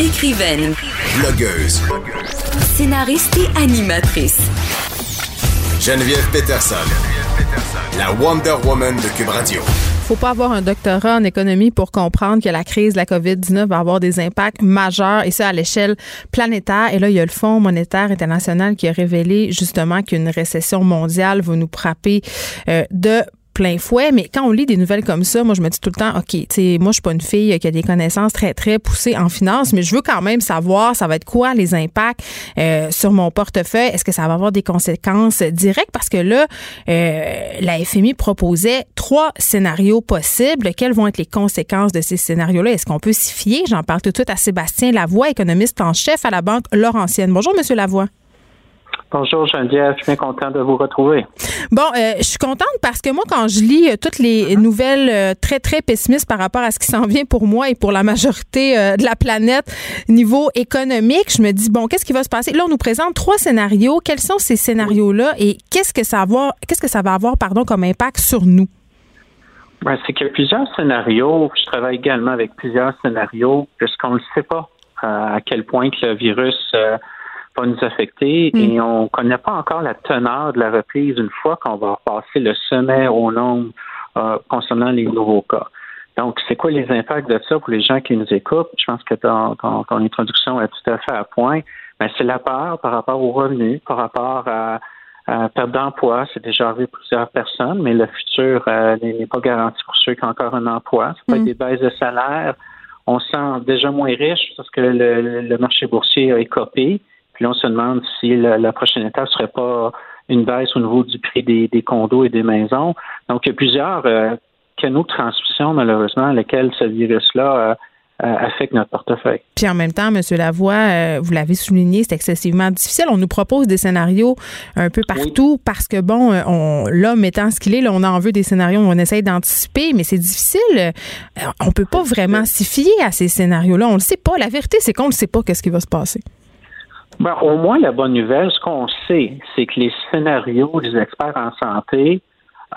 Écrivaine, blogueuse, scénariste et animatrice. Geneviève Peterson, la Wonder Woman de Cube Radio. Faut pas avoir un doctorat en économie pour comprendre que la crise de la COVID-19 va avoir des impacts majeurs et ça à l'échelle planétaire. Et là, il y a le Fonds monétaire international qui a révélé justement qu'une récession mondiale va nous frapper euh, de plein fouet, mais quand on lit des nouvelles comme ça, moi, je me dis tout le temps, OK, tu sais, moi, je suis pas une fille qui a des connaissances très, très poussées en finance, mais je veux quand même savoir, ça va être quoi les impacts euh, sur mon portefeuille? Est-ce que ça va avoir des conséquences directes? Parce que là, euh, la FMI proposait trois scénarios possibles. Quelles vont être les conséquences de ces scénarios-là? Est-ce qu'on peut s'y fier? J'en parle tout de suite à Sébastien Lavoie, économiste en chef à la Banque Laurentienne. Bonjour, Monsieur Lavoie. Bonjour Geneviève, je suis bien content de vous retrouver. Bon, euh, je suis contente parce que moi, quand je lis euh, toutes les nouvelles euh, très, très pessimistes par rapport à ce qui s'en vient pour moi et pour la majorité de la planète niveau économique, je me dis, bon, qu'est-ce qui va se passer? Là, on nous présente trois scénarios. Quels sont ces scénarios-là et qu'est-ce que ça va avoir, qu'est-ce que ça va avoir pardon, comme impact sur nous? Ben, c'est qu'il y a plusieurs scénarios. Je travaille également avec plusieurs scénarios puisqu'on ne sait pas à quel point que le virus nous affecter mm. et on ne connaît pas encore la teneur de la reprise une fois qu'on va passer le sommet au nombre euh, concernant les nouveaux cas. Donc, c'est quoi les impacts de ça pour les gens qui nous écoutent? Je pense que ton, introduction est tout à fait à point. Mais c'est la peur par rapport aux revenus, par rapport à, perte d'emploi. C'est déjà arrivé pour plusieurs personnes, mais le futur euh, n'est pas garanti pour ceux qui ont encore un emploi. Ça peut être mm. des baisses de salaire. On se sent déjà moins riche parce que le, le marché boursier a écopé. Puis là, on se demande si la, prochaine étape serait pas une baisse au niveau du prix des, condos et des maisons. Donc, il y a plusieurs euh, canaux de transmission, malheureusement, lesquels ce virus-là euh, euh, affecte notre portefeuille. Puis en même temps, M. Lavoie, vous l'avez souligné, c'est excessivement difficile. On nous propose des scénarios un peu partout parce que, bon, l'homme étant ce qu'il est, là, on en veut des scénarios, on essaye d'anticiper, mais c'est difficile. On peut pas vraiment s'y fier à ces scénarios-là. On le sait pas. La vérité, c'est qu'on ne sait pas qu'est-ce qui va se passer. Ben, au moins, la bonne nouvelle, ce qu'on sait, c'est que les scénarios des experts en santé,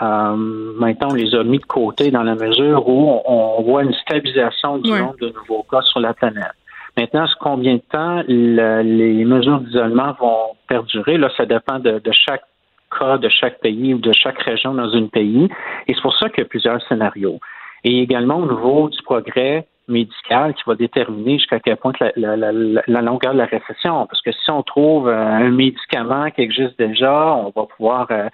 euh, maintenant, on les a mis de côté dans la mesure où on, voit une stabilisation du nombre de nouveaux cas sur la planète. Maintenant, combien de temps les mesures d'isolement vont perdurer, là, ça dépend de, chaque cas, de chaque pays ou de chaque région dans un pays. Et c'est pour ça qu'il y a plusieurs scénarios. et également au niveau du progrès médical qui va déterminer jusqu'à quel point la, longueur de la récession. Parce que si on trouve euh, un médicament qui existe déjà, on va pouvoir euh,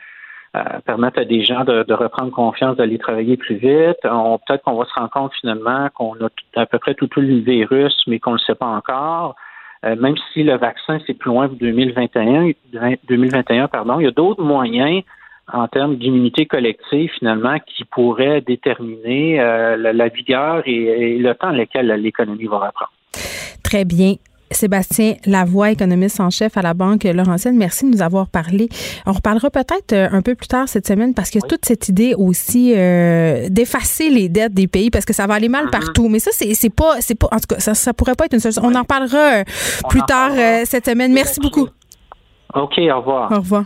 euh, permettre à des gens de, reprendre confiance, d'aller travailler plus vite. Peut-être qu'on va se rendre compte finalement qu'on a à peu près tout, le virus, mais qu'on ne le sait pas encore. même si le vaccin, c'est plus loin de 2021, 2021 pardon, il y a d'autres moyens en termes d'immunité collective, finalement, qui pourrait déterminer euh, la, vigueur et, le temps dans lequel l'économie va reprendre. Très bien. Sébastien Lavoie, économiste en chef à la Banque Laurentienne, merci de nous avoir parlé. On reparlera peut-être euh, un peu plus tard cette semaine parce que toute cette idée aussi euh, d'effacer les dettes des pays parce que ça va aller mal mm-hmm. partout. Mais ça, c'est pas, c'est pas, en tout cas, ça, ça pourrait pas être une solution. On en parlera plus tard cette semaine. Merci beaucoup. OK, au revoir. Au revoir.